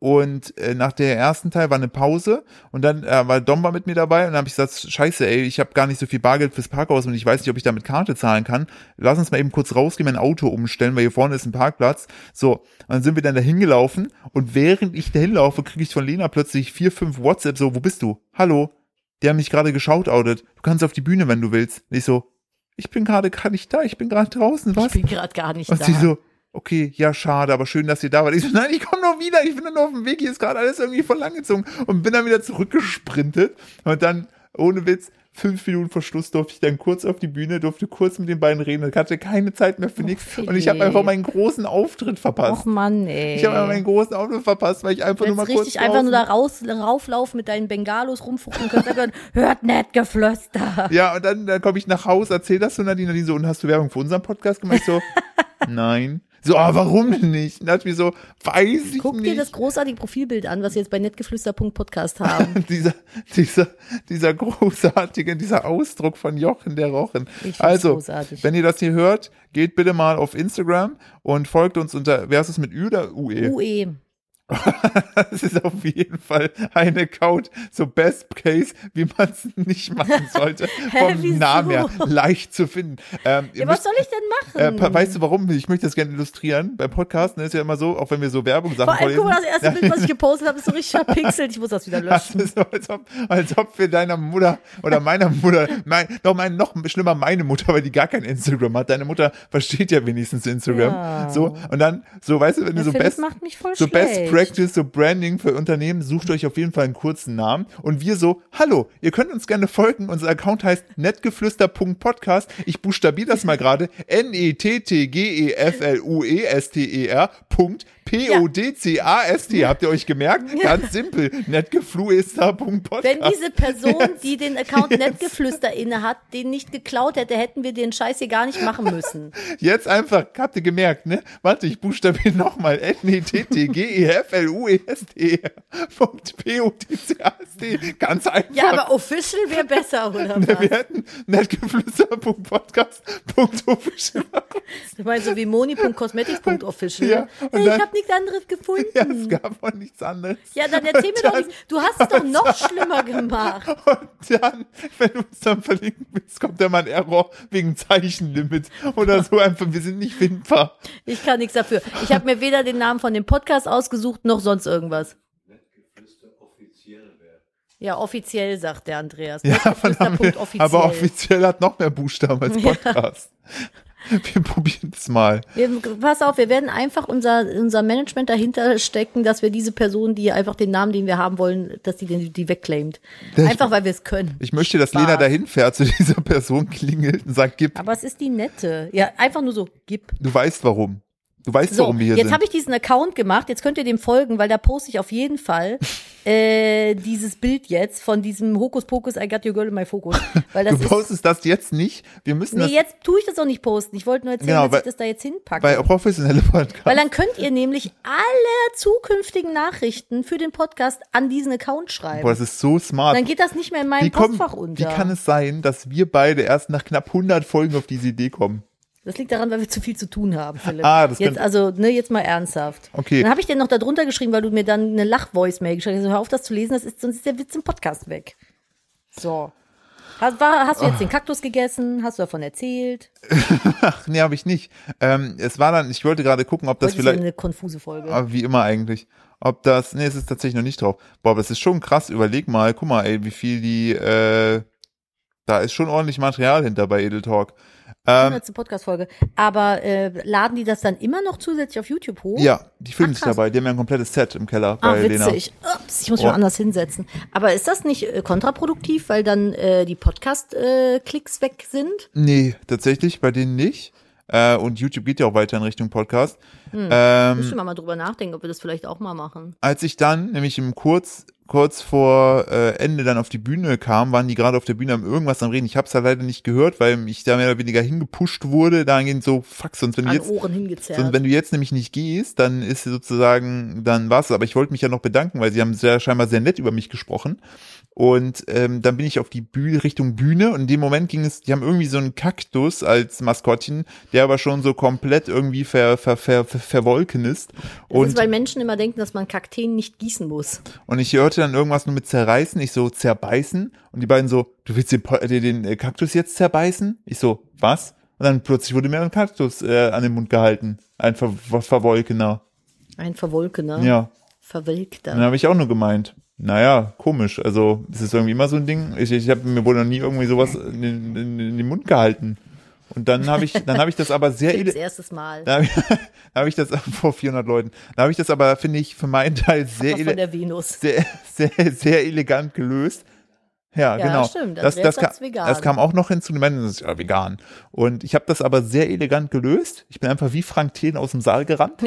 Und äh, nach der ersten Teil war eine Pause und dann äh, war Dom war mit mir dabei und dann habe ich gesagt, scheiße, ey, ich habe gar nicht so viel Bargeld fürs Parkhaus und ich weiß nicht, ob ich da mit Karte zahlen kann. Lass uns mal eben kurz rausgehen, mein Auto umstellen, weil hier vorne ist ein Parkplatz. So, und dann sind wir dann da hingelaufen und während ich da hinlaufe, kriege ich von Lena plötzlich vier, fünf WhatsApp so, wo bist du? Hallo? Die haben mich gerade geschautoutet. Du kannst auf die Bühne, wenn du willst. Und ich so, ich bin gerade gar nicht da, ich bin gerade draußen, was? Ich bin gerade gar nicht Und da. sie so, okay, ja, schade, aber schön, dass ihr da wart. Ich so, nein, ich komme noch wieder, ich bin dann auf dem Weg, hier ist gerade alles irgendwie voll langgezogen und bin dann wieder zurückgesprintet und dann, ohne Witz, fünf Minuten vor Schluss durfte ich dann kurz auf die Bühne, durfte kurz mit den beiden reden und hatte keine Zeit mehr für nichts und ich habe einfach meinen großen Auftritt verpasst. Och Mann, ey. Ich habe einfach meinen großen Auftritt verpasst, weil ich einfach nur mal kurz richtig einfach nur da raus, rauflaufen mit deinen Bengalos rumfuchten und können hört nicht Geflüster. Ja, und dann, dann komme ich nach Hause, erzähl das zu Nadine, Nadine so, und hast du Werbung für unseren Podcast gemacht? Ich so, nein. So, aber warum nicht? Und dachte ich mir so, weiß ich Guck nicht. dir das großartige Profilbild an, was wir jetzt bei netgeflüster.podcast haben. dieser, dieser, dieser großartige, dieser Ausdruck von Jochen der Rochen. Ich Also, großartig. wenn ihr das hier hört, geht bitte mal auf Instagram und folgt uns unter, wer ist es mit Ü oder UE? UE. Das ist auf jeden Fall ein Account, so Best Case, wie man es nicht machen sollte. Vom wieso? Namen her leicht zu finden. Ähm, Ja, was müsst- soll ich denn äh, machen? pa- weißt du warum? Ich möchte das gerne illustrieren. Beim Podcasten ist ja immer so, auch wenn wir so Werbung Sachen Vor allem, guck mal, das erste Bild, was ich gepostet habe, ist so richtig verpixelt. Ich muss das wieder Das löschen. ist so, als ob, als ob wir deiner Mutter oder meiner Mutter, mein, noch, mein, noch schlimmer meine Mutter, weil die gar kein Instagram hat. Deine Mutter versteht ja wenigstens Instagram. Ja. So, und dann, so, weißt du, wenn du so best, so Best schlecht. Practice, so Branding für Unternehmen, sucht euch auf jeden Fall einen kurzen Namen. Und wir so, hallo, ihr könnt uns gerne folgen. Unser Account heißt netgeflüster.podcast. Ich buchstabiere das mal gerade. N-E-T-T-G-E-F-L-U-E-S-T-E-R. P-O-D-C-A-S-T. Habt ihr euch gemerkt? Ganz simpel. Netgefluester.podcast. Wenn diese Person, die den Account Nettgeflüster inne hat, den nicht geklaut hätte, hätten wir den Scheiß hier gar nicht machen müssen. Jetzt einfach, habt ihr gemerkt, ne? Warte, ich buchstabiere nochmal. N-E-T-T-G-E-F-L-U-E-S-T-E-R. Punkt P-O-D-C-A-S-T. Ganz einfach. Ja, aber official wäre besser, oder Wir was? hätten netgeflüster.podcast.official. Du meinst so wie moni.cosmetics.official. Ja, hey, ich habe nichts anderes gefunden. Ja, es gab auch nichts anderes. Ja, dann erzähl mir doch nichts. Du hast es doch noch schlimmer gemacht. Und dann, wenn du uns dann verlinken willst, kommt dann mal ein Error wegen Zeichenlimit oder so einfach, wir sind nicht findbar. Ich kann nichts dafür. Ich habe mir weder den Namen von dem Podcast ausgesucht, noch sonst irgendwas. Ja, offiziell, sagt der Andreas. Ja, aber, haben wir, Offiziell. aber offiziell hat noch mehr Buchstaben als Podcast. Wir probieren es mal. Wir, pass auf, wir werden einfach unser, unser Management dahinter stecken, dass wir diese Person, die einfach den Namen, den wir haben wollen, dass die den, die wegclaimt. Einfach, weil wir es können. Ich möchte, dass Spaß. Lena dahin fährt zu dieser Person, klingelt und sagt, gib, Aber es ist die nette. Ja, einfach nur so, gib. du weißt warum. Du weißt, So, warum wir hier jetzt sind. habe ich diesen Account gemacht. Jetzt könnt ihr dem folgen, weil da poste ich auf jeden Fall äh, dieses Bild jetzt von diesem Hokuspokus I got your girl in my focus. Weil das du ist, postest das jetzt nicht. Wir müssen nee, das jetzt tue ich das auch nicht posten. Ich wollte nur erzählen, Genau, dass weil- ich das da jetzt hinpacke. bei professionelle Podcast. Weil dann könnt ihr nämlich alle zukünftigen Nachrichten für den Podcast an diesen Account schreiben. Boah, das ist so smart. dann geht das nicht mehr in meinem wie, kommen, Postfach wie unter. kann es sein, dass wir beide erst nach knapp 100 Folgen auf diese Idee kommen? Das liegt daran, weil wir zu viel zu tun haben, Philipp. Ah, das jetzt also, ne, jetzt mal ernsthaft. Okay. Dann habe ich dir noch da drunter geschrieben, weil du mir dann eine Lach-Voice-Mail geschickt hast. Hör auf, das zu lesen, das ist, sonst ist der Witz im Podcast weg. So. Hast, war, hast du jetzt den Kaktus gegessen? Hast du davon erzählt? Ach, nee, habe ich nicht. Ähm, es war dann, ich wollte gerade gucken, ob das Das ist vielleicht, eine konfuse Folge. aber wie immer eigentlich, ob das, nee, es ist tatsächlich noch nicht drauf. Boah, aber es ist schon krass, überleg mal, guck mal, ey, wie viel die, äh, da ist schon ordentlich Material hinter bei Edel Talk. Ähm, 100. Podcast-Folge. Aber äh, laden die das dann immer noch zusätzlich auf YouTube hoch? ja, die filmen Ach, sich krass. dabei, die haben ja ein komplettes Set im Keller bei Lena. witzig. Ups, ich muss mich Oh. mal anders hinsetzen. Aber ist das nicht äh, kontraproduktiv, weil dann äh, die Podcast-Klicks weg sind? Nee, tatsächlich, bei denen nicht. Äh, und YouTube geht ja auch weiter in Richtung Podcast. Hm. Ähm, Müssen wir mal drüber nachdenken, ob wir das vielleicht auch mal machen. als ich dann nämlich im Kurz, kurz vor äh, Ende dann auf die Bühne kam, waren die gerade auf der Bühne am irgendwas am Reden. Ich habe es halt leider nicht gehört, weil ich da mehr oder weniger hingepusht wurde. Dahingehend so, fuck, sonst wenn du jetzt, Ohren hingezerrt. sonst wenn du jetzt nämlich nicht gehst, dann ist sozusagen, dann war's. Aber ich wollte mich ja noch bedanken, weil sie haben sehr scheinbar sehr nett über mich gesprochen. Und ähm, dann bin ich auf die Bühne, Richtung Bühne und in dem Moment ging es, die haben irgendwie so einen Kaktus als Maskottchen, der aber schon so komplett irgendwie ver, ver, ver, ver, verwolken ist. das Und ist, weil Menschen immer denken, dass man Kakteen nicht gießen muss. und ich hörte dann irgendwas nur mit zerreißen, ich so zerbeißen und die beiden so, du willst den, äh, den äh, Kaktus jetzt zerbeißen? Ich so, was? Und dann plötzlich wurde mir ein Kaktus äh, an den Mund gehalten, ein ver ver verwolkener. Ein Verwolkener. Ja, Verwelkter. dann habe ich auch nur gemeint, naja, komisch, also es ist irgendwie immer so ein Ding, ich, ich habe mir wohl noch nie irgendwie sowas in, den- in, in den Mund gehalten. Und dann habe ich, dann habe ich das aber sehr, ele- erstes Mal. da habe ich, hab ich das vor 400 Leuten, da habe ich das aber, finde ich, für meinen Teil sehr, von der Venus. sehr, sehr, sehr elegant gelöst. Ja, Ja, genau. stimmt. Das, das, kam, das kam auch noch hinzu. Die das ist ja vegan. Und ich habe das aber sehr elegant gelöst. Ich bin einfach wie Frank Thelen aus dem Saal gerannt.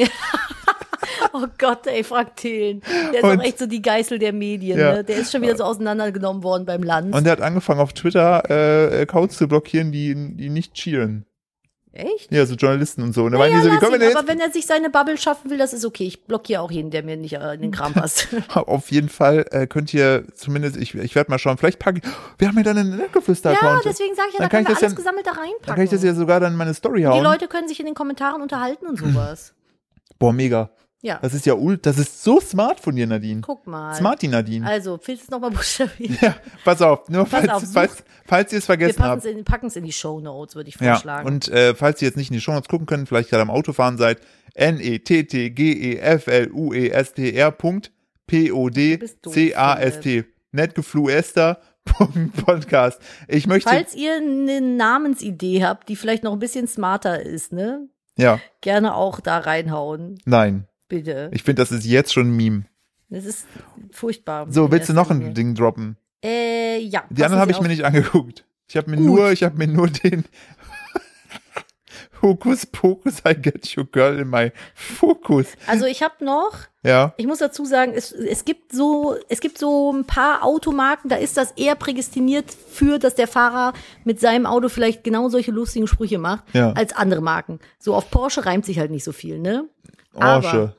Oh Gott, ey, Frank Thelen. Der ist Und- auch echt so die Geißel der Medien. Ja. Ne? Der ist schon wieder so auseinandergenommen worden beim Land. Und er hat angefangen auf Twitter äh, Accounts zu blockieren, die, die nicht cheeren. echt? Ja, so Journalisten und so. Und Ja, die so, wie ihn, aber wenn er sich seine Bubble schaffen will, das ist okay. Ich blockiere auch jeden, der mir nicht äh, in den Kram passt. jetzt? Auf jeden Fall äh, könnt ihr zumindest, ich, ich werde mal schauen, vielleicht packe ich, wir haben ja dann einen ja, Nettgeflüster-Account. deswegen sage ich ja, Dann da kann können ich wir das alles ja- gesammelt da reinpacken. Dann kann ich das ja sogar dann in meine Story hauen. Die Leute können sich in den Kommentaren unterhalten und sowas. Boah, mega. Ja, Das ist ja ult, das ist so smart von dir, Nadine. guck mal. Smarty Nadine. Also, willst du es nochmal buchstabieren? Ja, pass auf, nur Pass falls, auf, falls, falls ihr es Wir vergessen packen habt. es in, in die Show Notes, würde ich Ja, vorschlagen. und äh, falls ihr jetzt nicht in die Show Notes gucken könnt, vielleicht gerade am Autofahren seid, N-E-T-T-G-E-F-L-U-E-S-T-R P-O-D-C-A-S-T. Netgefluester. Podcast. Ich möchte, Falls ihr eine Namensidee habt, die vielleicht noch ein bisschen smarter ist, ne? ja, Gerne auch da reinhauen. nein. Bitte. Ich finde, das ist jetzt schon ein Meme. Das ist furchtbar. So, willst du noch ein. Ding droppen? Äh, ja. Die anderen habe ich mir nicht angeguckt. Ich habe mir nur, ich habe mir nur den Hokus Pokus, I get your girl in my Focus. Also ich habe noch, Ja. ich muss dazu sagen, es, es gibt so, es gibt so ein paar Automarken, da ist das eher prädestiniert für, dass der Fahrer mit seinem Auto vielleicht genau solche lustigen Sprüche macht, Ja. als andere Marken. So auf Porsche reimt sich halt nicht so viel, ne? Aber-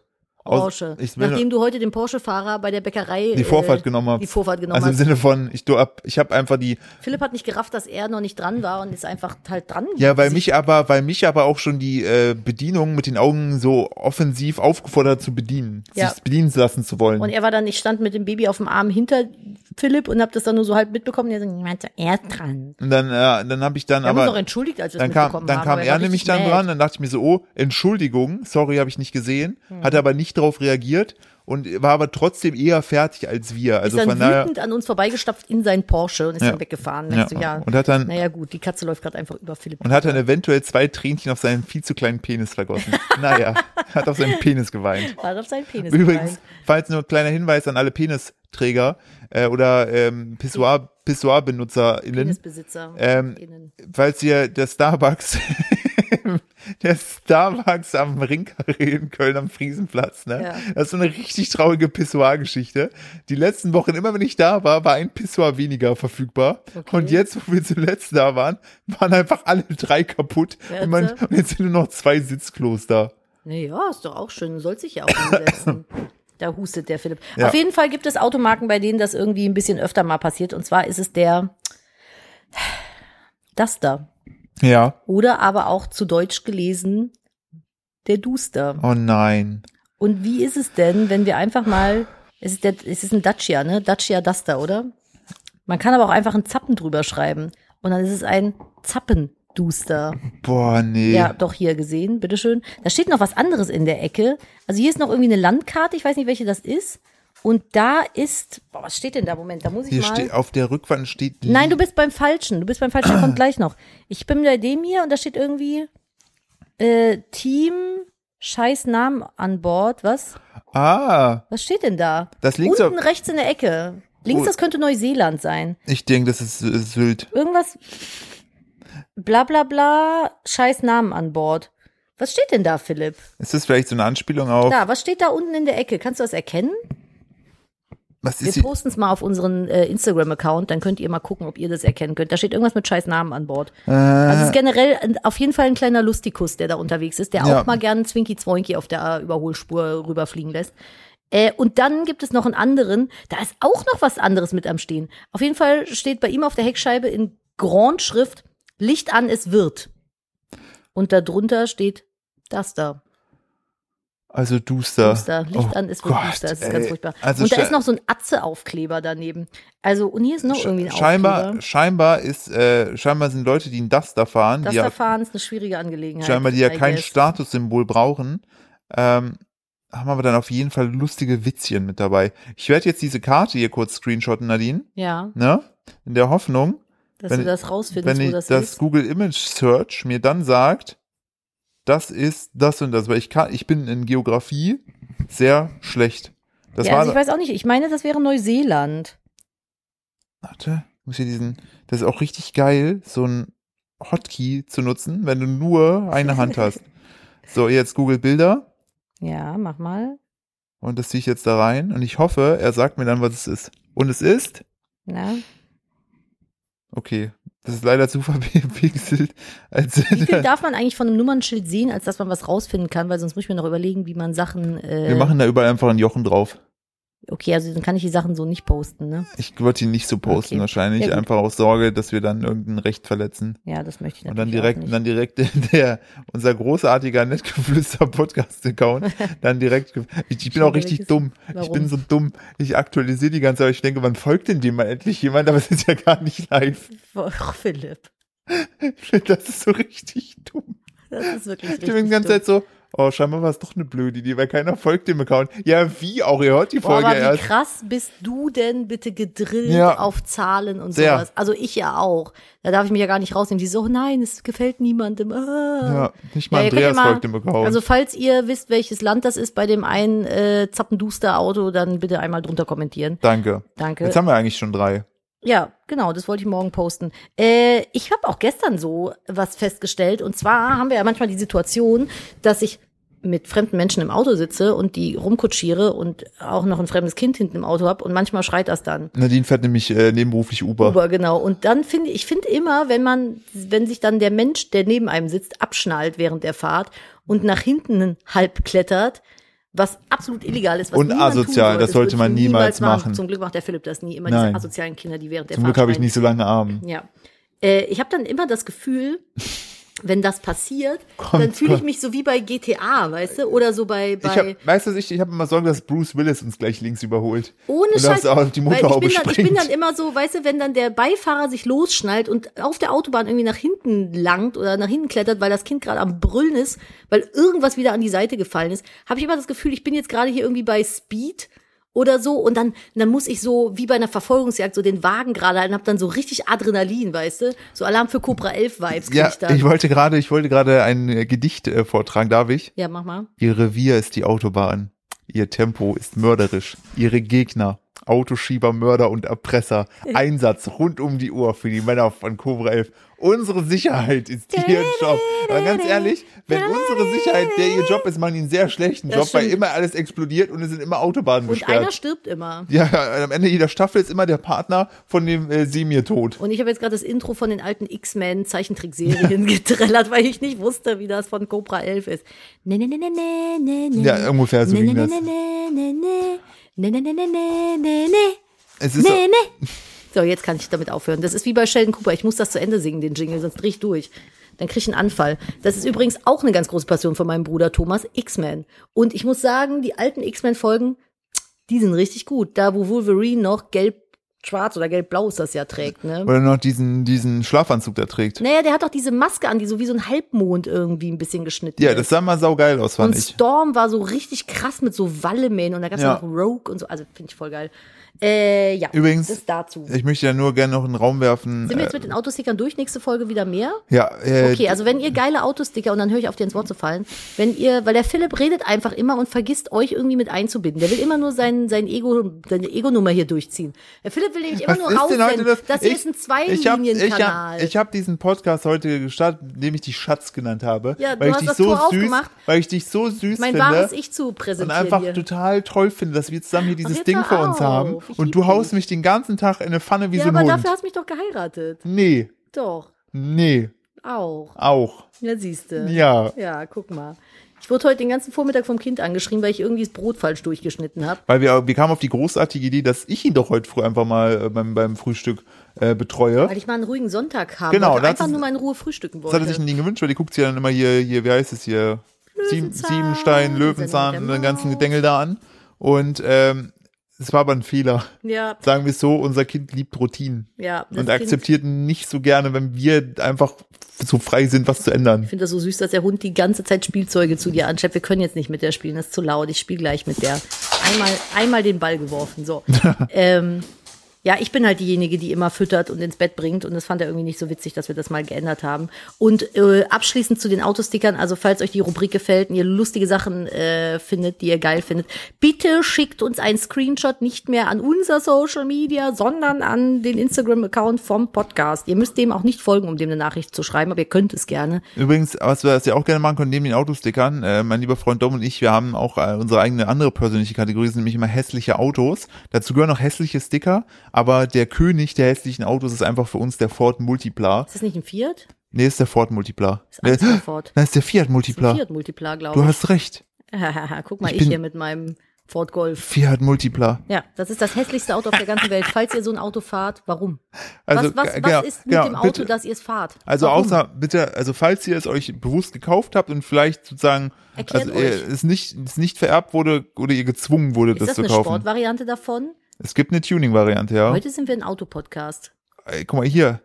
Porsche. Aus-. Ich Nachdem du heute den Porsche-Fahrer bei der Bäckerei die Vorfahrt äh, genommen habe. die Vorfahrt genommen Also im hast. Sinne von, ich, du ab, ich habe einfach die, Philipp hat nicht gerafft, dass er noch nicht dran war und ist einfach halt dran. ja, weil mich aber, weil mich aber auch schon die äh, Bedienung mit den Augen so offensiv aufgefordert zu bedienen, Ja. sich bedienen lassen zu wollen. Und er war dann, ich stand mit dem Baby auf dem Arm hinter Philipp und hab das dann nur so halb mitbekommen. Und er so, niemand so, er ist dran. Und dann, äh, dann habe ich dann haben auch aber, entschuldigt, als wir dann kam, mitbekommen dann haben. kam aber er nämlich dann dran, dann dachte ich mir so, oh, Entschuldigung, sorry, habe ich nicht gesehen, Hm. hat aber nicht darauf reagiert und war aber trotzdem eher fertig als wir. Also ist dann von daher, wütend an uns vorbeigestapft in seinen Porsche und ist Ja. dann weggefahren. Ja. So, ja, Und hat dann- naja gut, die Katze läuft gerade einfach über Philipp. und hat dann eventuell zwei Tränchen auf seinen viel zu kleinen Penis vergossen. naja, hat auf seinen Penis geweint. war auf seinen Penis Übrigens, gefallen. falls nur ein kleiner Hinweis an alle Penisträger äh, oder ähm, Pissoir, PissoirbenutzerInnen, Penisbesitzer. ähm, innen. falls ihr der Starbucks, der Starbucks am Ringkarree in Köln am Friesenplatz, ne? Ja. Das ist so eine richtig traurige Pissoir-Geschichte. Die letzten Wochen, immer wenn ich da war, war ein Pissoir weniger verfügbar. Okay. Und jetzt, wo wir zuletzt da waren, waren einfach alle drei kaputt. Und, man, Werte. und jetzt sind nur noch zwei Sitzklos da. Naja, ist doch auch schön. Soll sich ja auch hinsetzen. Da hustet der Philipp. Ja. Auf jeden Fall gibt es Automarken, bei denen das irgendwie ein bisschen öfter mal passiert. Und zwar ist es der Duster. Ja. Oder aber auch zu Deutsch gelesen der Duster. Oh nein. Und wie ist es denn, wenn wir einfach mal, es ist, der, es ist ein Dacia, ne? Dacia Duster, oder? Man kann aber auch einfach einen Zappen drüber schreiben. Und dann ist es ein Zappenduster. Boah, nee. Ja, doch hier gesehen, bitteschön. Da steht noch was anderes in der Ecke. Also hier ist noch irgendwie eine Landkarte, ich weiß nicht, welche das ist. Und da ist, boah, was steht denn da? Moment, da muss ich Hier mal. steht, auf der Rückwand steht. Nein, du bist beim Falschen. Du bist beim Falschen, der kommt gleich noch. Ich bin bei dem hier und da steht irgendwie äh, Team, scheiß Namen an Bord. Was? Ah, Was steht denn da? Das links Unten auf- rechts in der Ecke. Links, Oh. das könnte Neuseeland sein. ich denke, das ist äh, Sylt. Irgendwas. Bla bla bla, scheiß Namen an Bord. Was steht denn da, Philipp? Ist das vielleicht so eine Anspielung auf? Da, was steht da unten in der Ecke? Kannst du das erkennen? Wir posten es mal auf unseren äh, Instagram-Account, dann könnt ihr mal gucken, ob ihr das erkennen könnt. Da steht irgendwas mit scheiß Namen an Bord. Also es ist generell auf jeden Fall ein kleiner Lustikus, der da unterwegs ist, der Ja. auch mal gern Zwinky Zwoinky auf der Überholspur rüberfliegen lässt. Äh, und dann gibt es noch einen anderen, da ist auch noch was anderes mit am Stehen. Auf jeden Fall steht bei ihm auf der Heckscheibe in Grandschrift Licht an, es wird. Und darunter steht das da. Also Duster. Duster. Licht Oh an, wird Gott, Duster. Das ist ey. ganz furchtbar. Also und da ist noch so ein Atze-Aufkleber daneben. Also, und hier ist noch irgendwie ein scheinbar, Aufkleber. scheinbar ist, äh, scheinbar sind Leute, die einen Duster fahren, Das die ja, Verfahren ist eine schwierige Angelegenheit. scheinbar die ja kein. Statussymbol brauchen, ähm, haben aber dann auf jeden Fall lustige Witzchen mit dabei. Ich werde jetzt diese Karte hier kurz screenshotten, Nadine, Ja, ne? In der Hoffnung, dass Wenn du das rausfindest, wenn wo ich das, das, ist. Google Image Search mir dann sagt, das ist das und das, weil ich kann, ich bin in Geografie sehr schlecht. Das ja, war, also ich weiß auch nicht. Ich meine, das wäre Neuseeland. warte, ich muss hier diesen, das ist auch richtig geil, so ein Hotkey zu nutzen, wenn du nur eine Hand hast. So, jetzt Google Bilder Ja, mach mal. und das ziehe ich jetzt da rein und ich hoffe, er sagt mir dann, was es ist. Und es ist, Na, okay, das ist leider zu verpixelt. Als wie viel darf man eigentlich von einem Nummernschild sehen, als dass man was rausfinden kann? Weil sonst muss ich mir noch überlegen, wie man Sachen. Äh, Wir machen da überall einfach ein Jochen drauf. Okay, also dann kann ich die Sachen so nicht posten, ne? Ich würde ihn nicht so posten Okay. wahrscheinlich, Ja, einfach aus Sorge, dass wir dann irgendein Recht verletzen. Ja, das möchte ich Und dann natürlich direkt, nicht. dann direkt der, unser großartiger Nettgeflüster-Podcast-Account, dann direkt, ich, ich bin auch richtig dumm. Ich warum? bin so dumm. Ich aktualisiere die ganze Zeit, aber ich denke, wann folgt denn dem mal endlich jemand, aber es ist ja gar nicht live. Oh, Philipp, Das ist so richtig dumm. das ist wirklich Ich richtig. bin die ganze dumm. Zeit so, oh, scheinbar war es doch eine blöde Idee, weil keiner folgt dem Account. Ja, wie auch, ihr hört die Boah, Folge aber wie erst. krass bist du denn bitte gedrillt Ja. auf Zahlen und Sehr. sowas? Also ich ja auch. Da darf ich mich ja gar nicht rausnehmen. Die so, oh nein, es gefällt niemandem. Ah. Ja, nicht mal Ja, Andreas mal- folgt dem Account. Also falls ihr wisst, welches Land das ist bei dem einen äh, Zappenduster-Auto, dann bitte einmal drunter kommentieren. Danke. Danke. Jetzt haben wir eigentlich schon drei. Ja, genau, das wollte ich morgen posten. Äh, ich habe auch gestern so was festgestellt. Und zwar haben wir ja manchmal die Situation, dass ich mit fremden Menschen im Auto sitze und die rumkutschiere und auch noch ein fremdes Kind hinten im Auto habe und manchmal schreit das dann. Nadine fährt nämlich äh, nebenberuflich Uber. Uber, genau. Und dann finde ich, ich finde immer, wenn man, wenn sich dann der Mensch, der neben einem sitzt, abschnallt während der Fahrt und nach hinten halb klettert, was absolut illegal ist. Was Und asozial, sollte. das sollte man ich niemals machen. Zum Glück macht der Philipp das nie. Immer Nein. diese asozialen Kinder, die während der Zum Fahrt Glück habe ich nicht so lange Arme. Ja. Äh, ich habe dann immer das Gefühl, wenn das passiert, Kommt, dann fühle ich mich so wie bei GTA, weißt du? Oder so bei, bei Ich hab, weißt du, ich, ich habe immer Sorge, dass Bruce Willis uns gleich links überholt. Ohne und Scheiß. auf die weil ich Motorhaube bin, dann, ich bin dann immer so, weißt du, wenn dann der Beifahrer sich losschnallt und auf der Autobahn irgendwie nach hinten langt oder nach hinten klettert, weil das Kind gerade am Brüllen ist, weil irgendwas wieder an die Seite gefallen ist, habe ich immer das Gefühl, ich bin jetzt gerade hier irgendwie bei Speed oder so und dann dann muss ich so wie bei einer Verfolgungsjagd so den Wagen gerade halten, hab dann so richtig Adrenalin, weißt du? So Alarm für Cobra 11 Vibes krieg ja, ich dann. ich wollte gerade, ich wollte gerade ein äh, Gedicht äh, vortragen, darf ich? ja, mach mal. Ihr Revier ist die Autobahn. Ihr Tempo ist mörderisch. Ihre Gegner, Autoschieber, Mörder und Erpresser. Einsatz rund um die Uhr für die Männer von Cobra 11. Unsere Sicherheit ist ihr Job. Aber ganz ehrlich, wenn unsere Sicherheit der ihr Job ist, machen die einen sehr schlechten Job, weil immer alles explodiert und es sind immer Autobahnen Und einer gesperrt. stirbt immer. Ja, am Ende jeder Staffel ist immer der Partner von dem äh, Semir tot. Und ich habe jetzt gerade das Intro von den alten X-Men Zeichentrickserien getrellert, weil ich nicht wusste, wie das von Cobra 11 ist. Ne, ne, ne, ne, ne, ne, ne. Ja, ungefähr so ne, ging ne, das. Ne, ne, ne, ne. Ne, ne, ne. Es ist Ne, ne. So, jetzt kann ich damit aufhören. Das ist wie bei Sheldon Cooper. Ich muss das zu Ende singen, den Jingle, sonst dreh ich durch. Dann krieg ich einen Anfall. Das ist übrigens auch eine ganz große Passion von meinem Bruder Thomas, X-Men. Und ich muss sagen, die alten X-Men-Folgen, die sind richtig gut. Da, wo Wolverine noch gelb-schwarz oder gelb-blau ist das ja trägt, ne? oder noch diesen, diesen Schlafanzug da trägt. Naja, der hat doch diese Maske an, die so wie so ein Halbmond irgendwie ein bisschen geschnitten Ja, das sah mal saugeil aus, fand und ich. Storm war so richtig krass mit so Wallemähen und da gab's Ja. noch Rogue und so. Also finde ich voll geil. Äh, ja, Übrigens, das dazu. Ich möchte ja nur gerne noch in den Raum werfen. Sind wir jetzt äh, mit den Autostickern durch? Nächste Folge wieder mehr? ja, äh, Okay, also wenn ihr geile Autosticker, und dann höre ich auf dir ins Wort zu fallen, wenn ihr, weil der Philipp redet einfach immer und vergisst euch irgendwie mit einzubinden. Der will immer nur sein, sein Ego, seine Ego-Nummer hier durchziehen. Der Philipp will nämlich immer Was nur raussenden. das? Das hier ist ein Ich habe ich Zwei-Linien-Kanal. hab, diesen Podcast heute gestartet, indem ich dich Schatz genannt habe. Ja, du weil ich hast dich so Tor süß, aufgemacht. weil ich dich so süß mein finde. wahres Ich zu und präsentieren einfach hier. total toll finde, dass wir zusammen hier dieses Ding vor uns haben. Ich Und du haust mich den ganzen Tag in eine Pfanne wie ja, so ein aber Hund. dafür hast du mich doch geheiratet. nee, Doch, nee, auch. auch. Ja, siehste. Ja. Ja, guck mal. Ich wurde heute den ganzen Vormittag vom Kind angeschrien, weil ich irgendwie das Brot falsch durchgeschnitten habe. Weil wir, wir kamen auf die großartige Idee, dass ich ihn doch heute früh einfach mal äh, beim, beim Frühstück äh, betreue. Weil ich mal einen ruhigen Sonntag haben Genau, wollte. das Einfach nur mal in Ruhe frühstücken Das hat er wollte. sich ein Ding gewünscht, weil die guckt sich dann immer hier, hier, wie heißt es hier? Sieben, Löwenzahn, Siebenstein, Löwenzahn, mit den ganzen. Gedengel da an. Und ähm, es war aber ein Fehler. ja, Sagen wir es so, unser Kind liebt Routinen. ja. und Kind- akzeptiert nicht so gerne, wenn wir einfach so frei sind, was zu ändern. Ich finde das so süß, dass der Hund die ganze Zeit Spielzeuge zu dir anschleppt. Wir können jetzt nicht mit der spielen, das ist zu laut. Ich spiele gleich mit der. Einmal, einmal den Ball geworfen. So. ähm, ja, ich bin halt diejenige, die immer füttert und ins Bett bringt. Und das fand er irgendwie nicht so witzig, dass wir das mal geändert haben. Und äh, abschließend zu den Autostickern, also falls euch die Rubrik gefällt und ihr lustige Sachen äh, findet, die ihr geil findet, bitte schickt uns einen Screenshot nicht mehr an unser Social Media, sondern an den Instagram-Account vom Podcast. Ihr müsst dem auch nicht folgen, um dem eine Nachricht zu schreiben, aber ihr könnt es gerne. Übrigens, was wir das ja auch gerne machen können, neben den Autostickern, äh, mein lieber Freund Dom und ich, wir haben auch äh, unsere eigene andere persönliche Kategorie, sind nämlich immer hässliche Autos. Dazu gehören auch hässliche Sticker, aber der König der hässlichen Autos ist einfach für uns der Ford Multipla. Ist das nicht ein Fiat? Nee, ist der Ford Multipla. Ist von Ford. Nein, ist der Fiat Das ist. Fiat Multipla, glaube Du ich. hast recht. Guck mal, Ich ich, hier mit meinem Ford Golf. Fiat Multipla. Ja, das ist das hässlichste Auto auf der ganzen Welt. Falls ihr so ein Auto fahrt, warum? Also, was was, g- was genau, ist mit genau, dem Auto, bitte. dass ihr es fahrt? Also warum? außer bitte, also falls ihr es euch bewusst gekauft habt und vielleicht sozusagen Erklärt also, euch. es nicht es nicht vererbt wurde oder ihr gezwungen wurde, Ist das, das zu eine kaufen. Sportvariante davon? Es gibt eine Tuning-Variante, ja. Heute sind wir ein Autopodcast. Guck mal hier.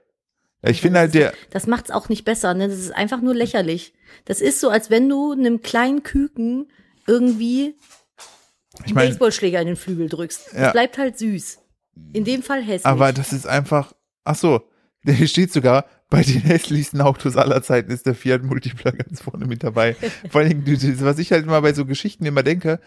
Ja, Ich finde halt der, Das macht's auch nicht besser, ne? Das ist einfach nur lächerlich. Das ist so, als wenn du einem kleinen Küken irgendwie ich einen meine, Baseballschläger in den Flügel drückst. Das Ja. bleibt halt süß. In dem Fall hässlich. aber das ist einfach, ach so, hier steht sogar, bei den hässlichsten Autos aller Zeiten ist der Fiat Multipla ganz vorne mit dabei. Vor allen Dingen, was ich halt immer bei so Geschichten immer denke,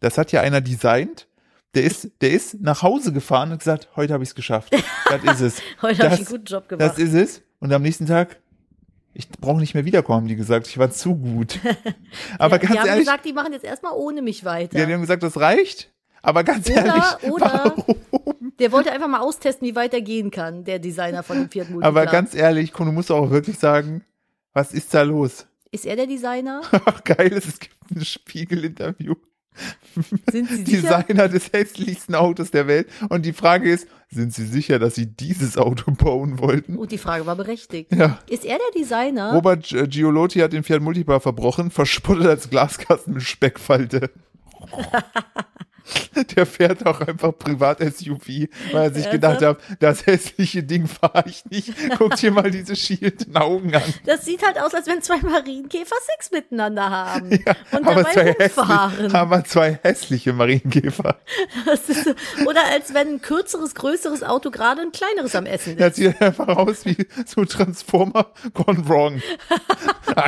das hat ja einer designt, der ist, der ist nach Hause gefahren und gesagt, heute habe ich es geschafft. Das ist es. Heute habe ich einen guten Job gemacht. Das ist es. Und am nächsten Tag, ich brauche nicht mehr wiederkommen, haben die gesagt. Ich war zu gut. Aber ja, ganz die haben ehrlich, gesagt, die machen jetzt erstmal ohne mich weiter. ja, die haben gesagt, das reicht. Aber ganz Oder- ehrlich, oder- warum? Der wollte einfach mal austesten, wie weit er gehen kann, der Designer von dem Fiat Multipla. Aber ganz ehrlich, Kuno muss auch wirklich sagen, was ist da los? ist er der Designer? Ach, geil, es gibt ein Spiegel-Interview. Designer des hässlichsten Autos der Welt. Und die Frage ist, sind Sie sicher, dass Sie dieses Auto bauen wollten? Und die Frage war berechtigt. Ja. Ist er der Designer? Robert Gi- Giolotti hat den Fiat Multipla verbrochen, verspottet als Glaskasten mit Speckfalte. Der fährt auch einfach Privat-SUV, weil er sich gedacht hat, das hässliche Ding fahre ich nicht. Guck dir mal diese schielenden Augen an. Das sieht halt aus, als wenn zwei Marienkäfer Sex miteinander haben und aber, dabei zwei rumfahren. aber zwei hässliche Marienkäfer. Das so, oder als wenn ein kürzeres, größeres Auto gerade ein kleineres am Essen Das ist. sieht einfach aus wie so Transformer gone wrong.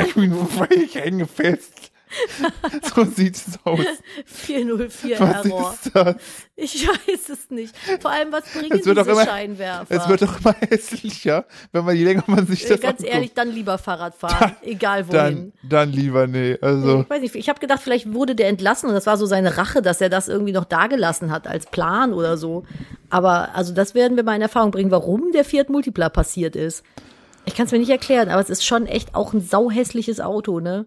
ich bin ich hänge fest. So sieht es aus. 404 Was Error. ist das? Ich weiß es nicht. Vor allem, was bringen Es wird diese immer- Scheinwerfer? Es wird doch immer hässlicher, wenn man je länger man sich Äh, das Ganz anguckt. ehrlich, dann lieber Fahrrad fahren. Egal wohin. Dann, dann lieber, nee. Also, Ich weiß nicht, ich habe gedacht, vielleicht wurde der entlassen und das war so seine Rache, dass er das irgendwie noch dagelassen hat als Plan oder so. Aber also das werden wir mal in Erfahrung bringen, warum der Fiat Multipla passiert ist. Ich kann es mir nicht erklären, aber es ist schon echt auch ein sauhässliches Auto, ne?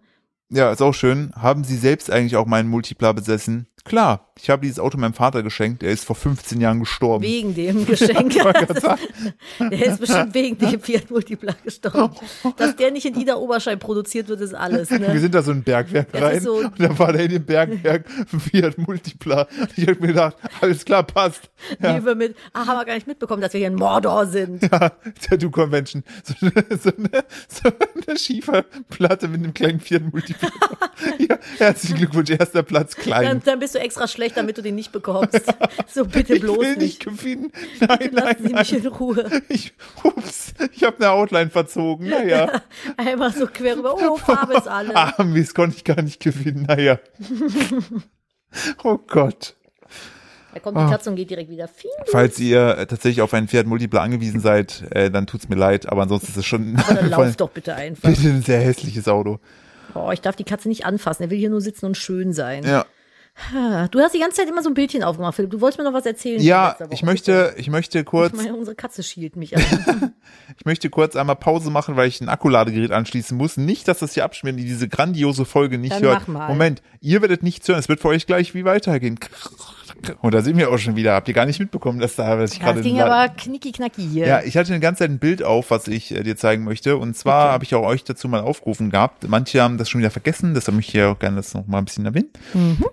Ja, ist auch schön. Haben Sie selbst eigentlich auch meinen Multipla besessen? Klar, ich habe dieses Auto meinem Vater geschenkt. Er ist vor 15 Jahren gestorben. Wegen dem Geschenk. der ist bestimmt wegen dem Fiat Multipla gestorben. Dass der nicht in Ida Oberschein produziert wird, ist alles, Wir ne? sind da so ein Bergwerk Das rein so- und dann war da in dem Bergwerk Fiat Multipla. Ich habe mir gedacht, alles klar, passt. Ja. Wir mit, ah, haben wir gar nicht mitbekommen, dass wir hier in Mordor sind. Ja, Tattoo Convention. So eine, so eine, so eine Schieferplatte mit einem kleinen Fiat Multipla. ja, herzlichen Glückwunsch, erster Platz klein. Dann, dann bist du extra schlecht, damit du den nicht bekommst. So bitte ich bloß will nicht. gewinnen. Nein, Lass nein, sie mich nein. in Ruhe. Ich, ups, ich habe eine Outline verzogen. Naja. Einmal so quer rüber. Oh, Farbe ist alles. Ah, Mist, konnte ich gar nicht gewinnen. Naja. Oh Gott. Da kommt die Katze und geht direkt wieder viel. Falls ihr äh, tatsächlich auf ein Fiat Multipla angewiesen seid, äh, dann tut's mir leid, aber ansonsten ist es schon Aber dann lauf doch bitte einfach. bitte ein sehr hässliches Auto. Oh, ich darf die Katze nicht anfassen. Er will hier nur sitzen und schön sein. Ja. Du hast die ganze Zeit immer so ein Bildchen aufgemacht, Philipp. Du wolltest mir noch was erzählen. Ja, ich möchte, ich möchte kurz, Ich meine, unsere Katze schielt mich an. ich möchte kurz einmal Pause machen, weil ich ein Akkuladegerät anschließen muss. Nicht, dass das hier abschmiert, die diese grandiose Folge nicht Dann hört. Moment, ihr werdet nichts hören. Es wird für euch gleich wie weitergehen. Und da sind wir auch schon wieder. Habt ihr gar nicht mitbekommen, dass da, was ich Das gerade ging la- aber knicki knacki hier. Ja, ich hatte eine ganze Zeit ein Bild auf, was ich äh, dir zeigen möchte. Und zwar habe ich auch euch dazu mal aufgerufen gehabt. Manche haben das schon wieder vergessen, deshalb möchte ich hier auch gerne das noch mal ein bisschen erwähnen.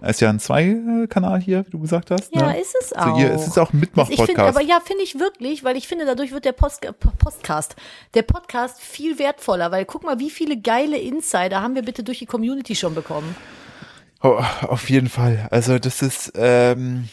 Es ist ja ein Zwei-Kanal hier, wie du gesagt hast. Mhm. Ja, ne? ist es auch. ihr, es ist auch ein Ich finde, Mitmach-Podcast. aber ja, finde ich wirklich, weil ich finde, dadurch wird der Post, P- Podcast, der Podcast viel wertvoller, weil guck mal, wie viele geile Insider haben wir bitte durch die Community schon bekommen. Oh, auf jeden Fall. Also das ist, ähm,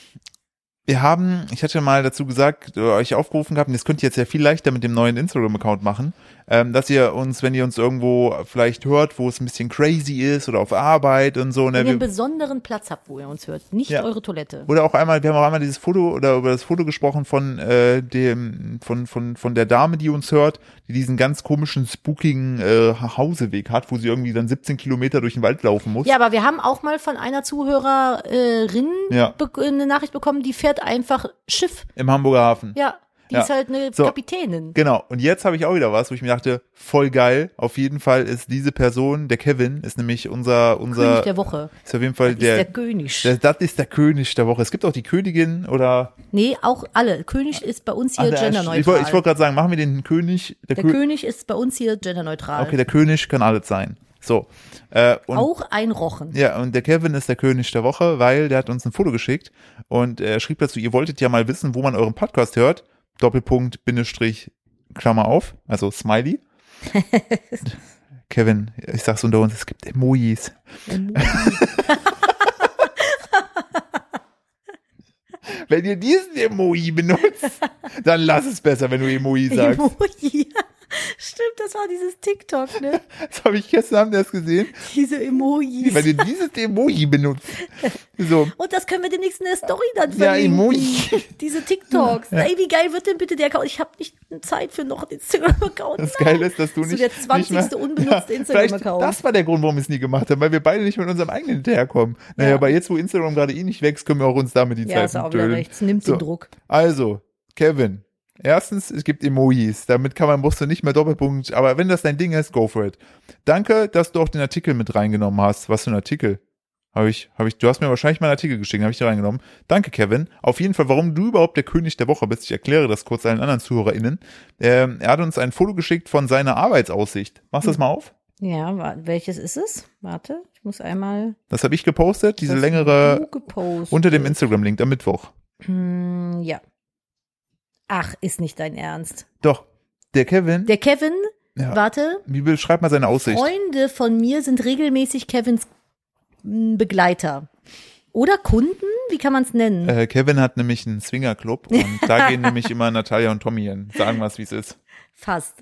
wir haben, ich hatte mal dazu gesagt, äh, euch aufgerufen gehabt, und das könnt ihr jetzt ja viel leichter mit dem neuen Instagram-Account machen, ähm, dass ihr uns, wenn ihr uns irgendwo vielleicht hört, wo es ein bisschen crazy ist oder auf Arbeit und so, ne, Wenn ihr einen besonderen Platz habt, wo ihr uns hört, nicht Ja. eure Toilette. oder auch einmal, wir haben auch einmal dieses Foto oder über das Foto gesprochen von äh, dem, von, von, von der Dame, die uns hört, die diesen ganz komischen, spookigen äh, Hauseweg hat, wo sie irgendwie dann 17 Kilometer durch den Wald laufen muss. Ja, aber wir haben auch mal von einer Zuhörerin Ja. eine Nachricht bekommen, die fährt einfach Schiff. Im Hamburger Hafen. Ja, die Ja. ist halt eine So. Kapitänin. Genau. Und jetzt habe ich auch wieder was, wo ich mir dachte, voll geil. Auf jeden Fall ist diese Person, der Kevin, ist nämlich unser, unser, König der Woche. ist auf jeden Fall Ist der, der König. der, das ist der König der Woche. Es gibt auch die Königin oder, nee, auch alle. König ist bei uns hier der- genderneutral. ich wollte ich wollte gerade sagen, machen wir den König, der, der Kö König ist bei uns hier genderneutral. okay, der König kann alles sein. So. Äh, und auch ein Rochen. Ja, und der Kevin ist der König der Woche, weil der hat uns ein Foto geschickt und er schrieb dazu, ihr wolltet ja mal wissen, wo man euren Podcast hört. Doppelpunkt, Bindestrich, Klammer auf, also Smiley. Kevin, ich sag's unter uns, es gibt Emojis. wenn ihr diesen Emoji benutzt, dann lass es besser, wenn du Emoji sagst. Emoji. Stimmt, das war dieses TikTok, ne? Das habe ich gestern Abend erst gesehen. Diese Emojis. Wenn ihr dieses Emoji benutzt. So. Und das können wir demnächst in der Story dann Ja, verlinken. Emoji. Diese TikToks. Ey, wie geil wird denn bitte der Account? Ich habe nicht Zeit für noch einen Instagram-Account. Das Geile ist, dass du So nicht. der 20. nicht mehr- unbenutzte vielleicht Instagram-Account. Das war der Grund, warum wir es nie gemacht haben, weil wir beide nicht mit unserem eigenen hinterherkommen. Naja, Ja. aber jetzt, wo Instagram gerade eh nicht wächst, können wir auch uns damit die Ja, Zeit ist auch wieder recht. Es nimmt So. den Druck. Also, Kevin. Erstens, es gibt Emojis. Damit kann man, musst du nicht mehr Doppelpunkt. Aber wenn das dein Ding ist, go for it. Danke, dass du auch den Artikel mit reingenommen hast. Was für ein Artikel? Habe ich, habe ich, du hast mir wahrscheinlich mal einen Artikel geschickt, habe ich da reingenommen. Danke, Kevin. Auf jeden Fall, warum du überhaupt der König der Woche bist. Ich erkläre das kurz allen anderen ZuhörerInnen. Ähm, er hat uns ein Foto geschickt von seiner Arbeitsaussicht. Machst du das mal auf? Ja, welches ist es? Warte, ich muss einmal. Das habe ich gepostet, diese längere gepostet. unter dem Instagram-Link am Mittwoch. Hm, ja. Ach, ist nicht dein Ernst. Doch, der Kevin, Der Kevin, ja, warte, wie beschreib mal seine Aussicht? Freunde von mir sind regelmäßig Kevins m, Begleiter. Oder Kunden? Wie kann man es nennen? Äh, Kevin hat nämlich einen Swingerclub und da gehen nämlich immer Natalia und Tommy hin. Sagen wir es, wie es ist. Fast.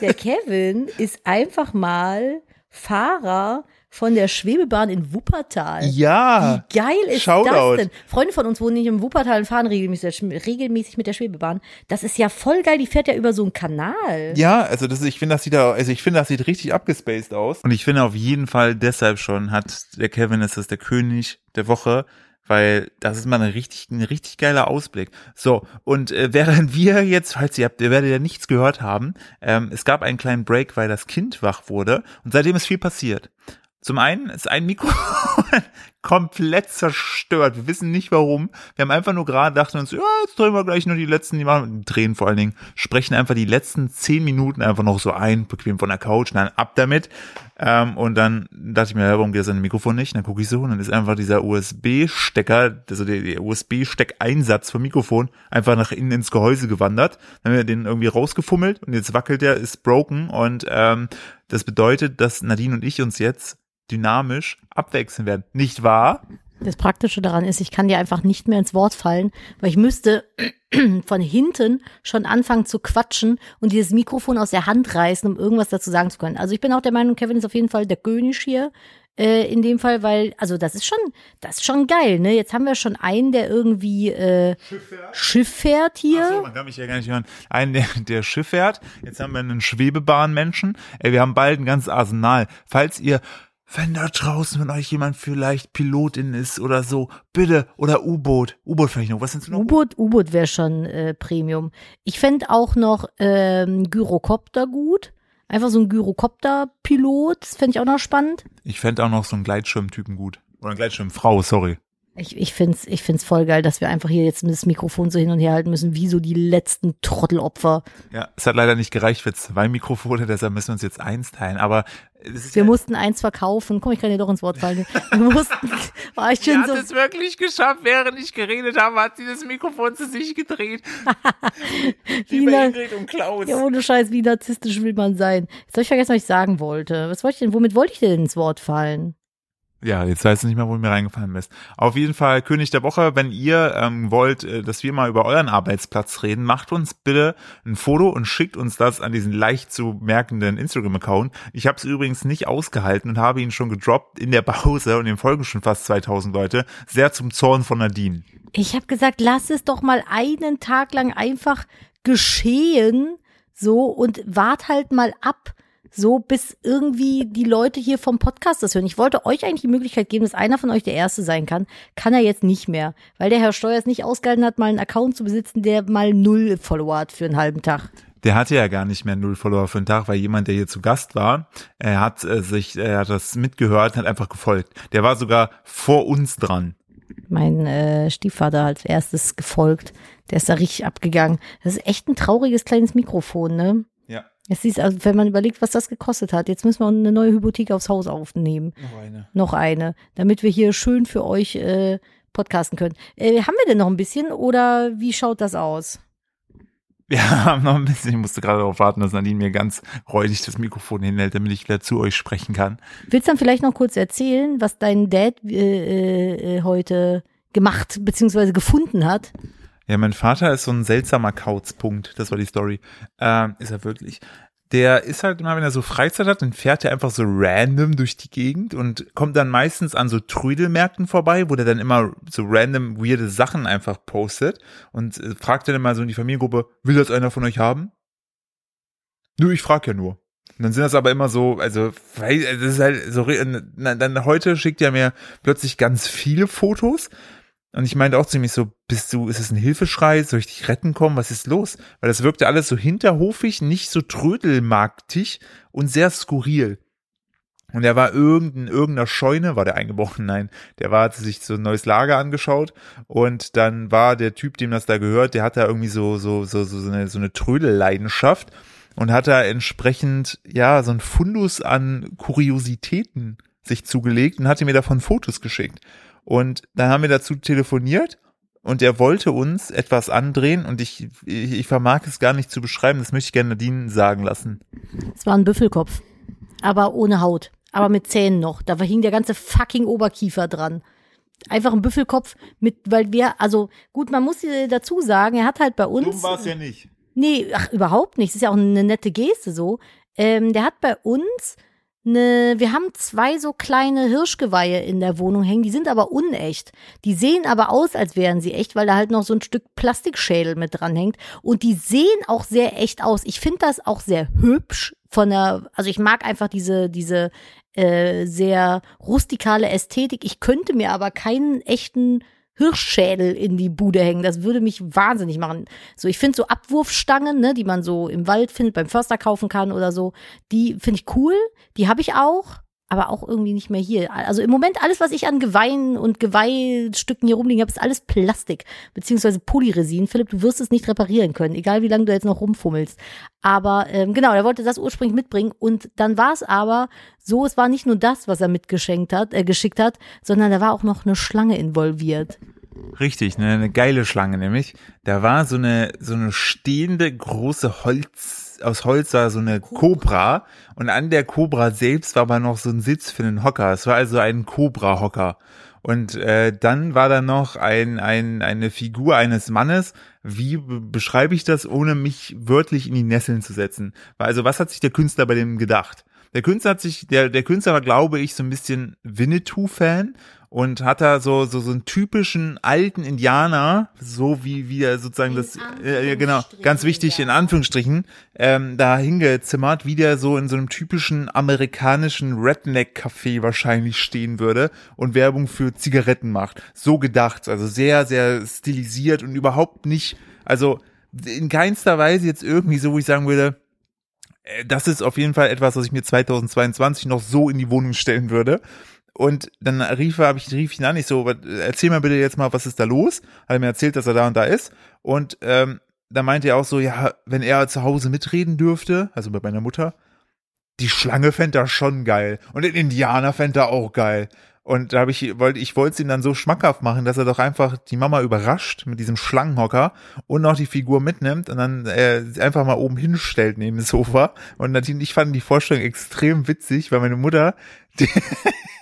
Der Kevin ist einfach mal Fahrer von der Schwebebahn in Wuppertal. Ja. Wie geil ist Shoutout. das denn? Freunde von uns wohnen nicht im Wuppertal und fahren regelmäßig, regelmäßig mit der Schwebebahn. Das ist ja voll geil. Die fährt ja über so einen Kanal. Ja, also das, ich finde, das sieht da, also ich finde, das sieht richtig abgespaced aus. Und ich finde auf jeden Fall deshalb schon hat der Kevin ist das der König der Woche, weil das ist mal ein richtig, ein richtig geiler Ausblick. So, und äh, während wir jetzt, falls ihr habt, ihr werdet ja nichts gehört haben, ähm, es gab einen kleinen Break, weil das Kind wach wurde und seitdem ist viel passiert. Zum einen ist ein Mikro komplett zerstört. Wir wissen nicht warum. Wir haben einfach nur gerade dachten uns, ja, jetzt drehen wir gleich nur die letzten, die machen, drehen vor allen Dingen, sprechen einfach die letzten zehn Minuten einfach noch so ein, bequem von der Couch, nein, ab damit. Ähm, und dann dachte ich mir, warum geht das an Mikrofon nicht? Und dann gucke ich so und dann ist einfach dieser USB-Stecker, also der, der USB-Steckeinsatz vom Mikrofon einfach nach innen ins Gehäuse gewandert. Dann haben wir den irgendwie rausgefummelt und jetzt wackelt der, ist broken und ähm, das bedeutet, dass Nadine und ich uns jetzt dynamisch abwechseln werden. Nicht wahr? Das Praktische daran ist, ich kann dir einfach nicht mehr ins Wort fallen, weil ich müsste von hinten schon anfangen zu quatschen und dieses Mikrofon aus der Hand reißen, um irgendwas dazu sagen zu können. Also ich bin auch der Meinung, Kevin ist auf jeden Fall der König hier. äh, in dem Fall, weil, also das ist schon, das ist schon geil, ne? Jetzt haben wir schon einen, der irgendwie äh, Schiff fährt, Schiff fährt hier. Ach so, man kann mich ja gar nicht hören. Einen, der, der Schiff fährt. Jetzt haben wir einen Schwebebahnmenschen. Ey, wir haben bald ein ganzes Arsenal. Falls ihr wenn da draußen von euch jemand vielleicht Pilotin ist oder so, bitte, oder U-Boot, U-Boot vielleicht noch, was sind noch? U-Boot, U-Boot wäre schon äh, Premium. Ich fände auch noch ähm, Gyrocopter gut. Einfach so ein Gyrocopter-Pilot, das fände ich auch noch spannend. Ich fände auch noch so einen Gleitschirmtypen gut. Oder eine Gleitschirmfrau, sorry. Ich, ich find's, ich find's voll geil, dass wir einfach hier jetzt das Mikrofon so hin und her halten müssen, wie so die letzten Trottelopfer. Ja, es hat leider nicht gereicht für zwei Mikrofone, deshalb müssen wir uns jetzt eins teilen, aber wir ja mussten eins verkaufen. Komm, ich kann dir doch ins Wort fallen. Wir mussten, war ich schon sie so. hat es wirklich geschafft, während ich geredet habe, hat sie das Mikrofon zu sich gedreht. wie Ingrid und Klaus. Ja, ohne Scheiß, wie narzisstisch will man sein. Jetzt habe ich vergessen, was ich sagen wollte. Was wollte ich denn, womit wollte ich denn ins Wort fallen? Ja, jetzt weiß ich nicht mehr, wo mir reingefallen bist. Auf jeden Fall König der Woche, wenn ihr ähm, wollt, äh, dass wir mal über euren Arbeitsplatz reden, macht uns bitte ein Foto und schickt uns das an diesen leicht zu merkenden Instagram-Account. Ich habe es übrigens nicht ausgehalten und habe ihn schon gedroppt in der Pause und im folgen schon fast 2000 Leute, sehr zum Zorn von Nadine. Ich habe gesagt, lass es doch mal einen Tag lang einfach geschehen, so und wart halt mal ab so bis irgendwie die Leute hier vom Podcast das hören. Ich wollte euch eigentlich die Möglichkeit geben, dass einer von euch der Erste sein kann. Kann er jetzt nicht mehr, weil der Herr Steuers nicht ausgehalten hat, mal einen Account zu besitzen, der mal null Follower hat für einen halben Tag. Der hatte ja gar nicht mehr null Follower für einen Tag, weil jemand, der hier zu Gast war, er hat äh, sich, er hat das mitgehört, hat einfach gefolgt. Der war sogar vor uns dran. Mein äh, Stiefvater als erstes gefolgt. Der ist da richtig abgegangen. Das ist echt ein trauriges kleines Mikrofon, ne? Es ist, also wenn man überlegt, was das gekostet hat, jetzt müssen wir eine neue Hypothek aufs Haus aufnehmen. Noch eine. Noch eine, damit wir hier schön für euch äh, podcasten können. Äh, haben wir denn noch ein bisschen oder wie schaut das aus? Wir haben noch ein bisschen. Ich musste gerade darauf warten, dass Nadine mir ganz räudig das Mikrofon hinhält, damit ich wieder zu euch sprechen kann. Willst du dann vielleicht noch kurz erzählen, was dein Dad äh, äh, heute gemacht bzw. gefunden hat? Ja, mein Vater ist so ein seltsamer Kauzpunkt. Das war die Story. Ähm, ist er wirklich. Der ist halt immer, wenn er so Freizeit hat, dann fährt er einfach so random durch die Gegend und kommt dann meistens an so Trödelmärkten vorbei, wo der dann immer so random weirde Sachen einfach postet und äh, fragt dann immer so in die Familiengruppe, will das einer von euch haben? Nö, ich frag ja nur. Und dann sind das aber immer so, also, das ist halt so, dann heute schickt er mir plötzlich ganz viele Fotos und ich meinte auch ziemlich so, bist du, ist es ein Hilfeschrei? Soll ich dich retten kommen? Was ist los? Weil das wirkte alles so hinterhofig, nicht so trödelmarktig und sehr skurril. Und er war irgendein, irgendeiner Scheune, war der eingebrochen? Nein, der war, hat sich so ein neues Lager angeschaut und dann war der Typ, dem das da gehört, der hat da irgendwie so, so, so, so eine, so eine Trödelleidenschaft und hat da entsprechend, ja, so ein Fundus an Kuriositäten sich zugelegt und hatte mir davon Fotos geschickt. Und dann haben wir dazu telefoniert und er wollte uns etwas andrehen und ich, ich, ich vermag es gar nicht zu beschreiben, das möchte ich gerne Nadine sagen lassen. Es war ein Büffelkopf, aber ohne Haut, aber mit Zähnen noch. Da hing der ganze fucking Oberkiefer dran. Einfach ein Büffelkopf mit, weil wir, also gut, man muss dazu sagen, er hat halt bei uns. Dumm war es ja nicht. Nee, ach, überhaupt nicht. Das ist ja auch eine nette Geste so. Ähm, der hat bei uns ne, wir haben zwei so kleine Hirschgeweihe in der Wohnung hängen, die sind aber unecht. Die sehen aber aus, als wären sie echt, weil da halt noch so ein Stück Plastikschädel mit dran hängt. Und die sehen auch sehr echt aus. Ich finde das auch sehr hübsch von der, also ich mag einfach diese, diese äh, sehr rustikale Ästhetik. Ich könnte mir aber keinen echten Hirschschädel in die Bude hängen. Das würde mich wahnsinnig machen. So, ich finde so Abwurfstangen, ne, die man so im Wald findet, beim Förster kaufen kann oder so, die finde ich cool. Die habe ich auch, aber auch irgendwie nicht mehr hier. Also im Moment alles, was ich an Geweihen und Geweihstücken hier rumliegen habe, ist alles Plastik, beziehungsweise Polyresin. Philipp, du wirst es nicht reparieren können, egal wie lange du jetzt noch rumfummelst. Aber ähm, genau, er wollte das ursprünglich mitbringen und dann war es aber so, es war nicht nur das, was er mitgeschenkt hat, äh, geschickt hat, sondern da war auch noch eine Schlange involviert. Richtig, eine, eine geile Schlange nämlich. Da war so eine so eine stehende große Holz aus Holz war so eine Cobra und an der Cobra selbst war aber noch so ein Sitz für einen Hocker. Es war also ein Cobra-Hocker. Und äh, dann war da noch ein, ein, eine Figur eines Mannes. Wie beschreibe ich das, ohne mich wörtlich in die Nesseln zu setzen? Also was hat sich der Künstler bei dem gedacht? der Künstler hat sich, der, der Künstler war, glaube ich, so ein bisschen Winnetou-Fan und hat da so, so, so einen typischen alten Indianer, so wie, wie er sozusagen In das, äh, genau, ganz wichtig, in ja. Anführungsstrichen, ähm, da hingezimmert, wie der so in so einem typischen amerikanischen Redneck-Café wahrscheinlich stehen würde und Werbung für Zigaretten macht. So gedacht, also sehr, sehr stilisiert und überhaupt nicht, also in keinster Weise jetzt irgendwie so, wo ich sagen würde, äh, das ist auf jeden Fall etwas, was ich mir 2022 noch so in die Wohnung stellen würde. Und dann rief er, hab ich rief ihn an, ich so, erzähl mal bitte jetzt mal, was ist da los? Hat er mir erzählt, dass er da und da ist. Und ähm, da meinte er auch so, ja, wenn er zu Hause mitreden dürfte, also bei meiner Mutter, die Schlange fände er schon geil. Und den Indianer fände er auch geil. Und da habe ich, wollte, ich wollte es ihm dann so schmackhaft machen, dass er doch einfach die Mama überrascht mit diesem Schlangenhocker und noch die Figur mitnimmt und dann äh, einfach mal oben hinstellt neben dem Sofa. Und natürlich, ich fand die Vorstellung extrem witzig, weil meine Mutter, die,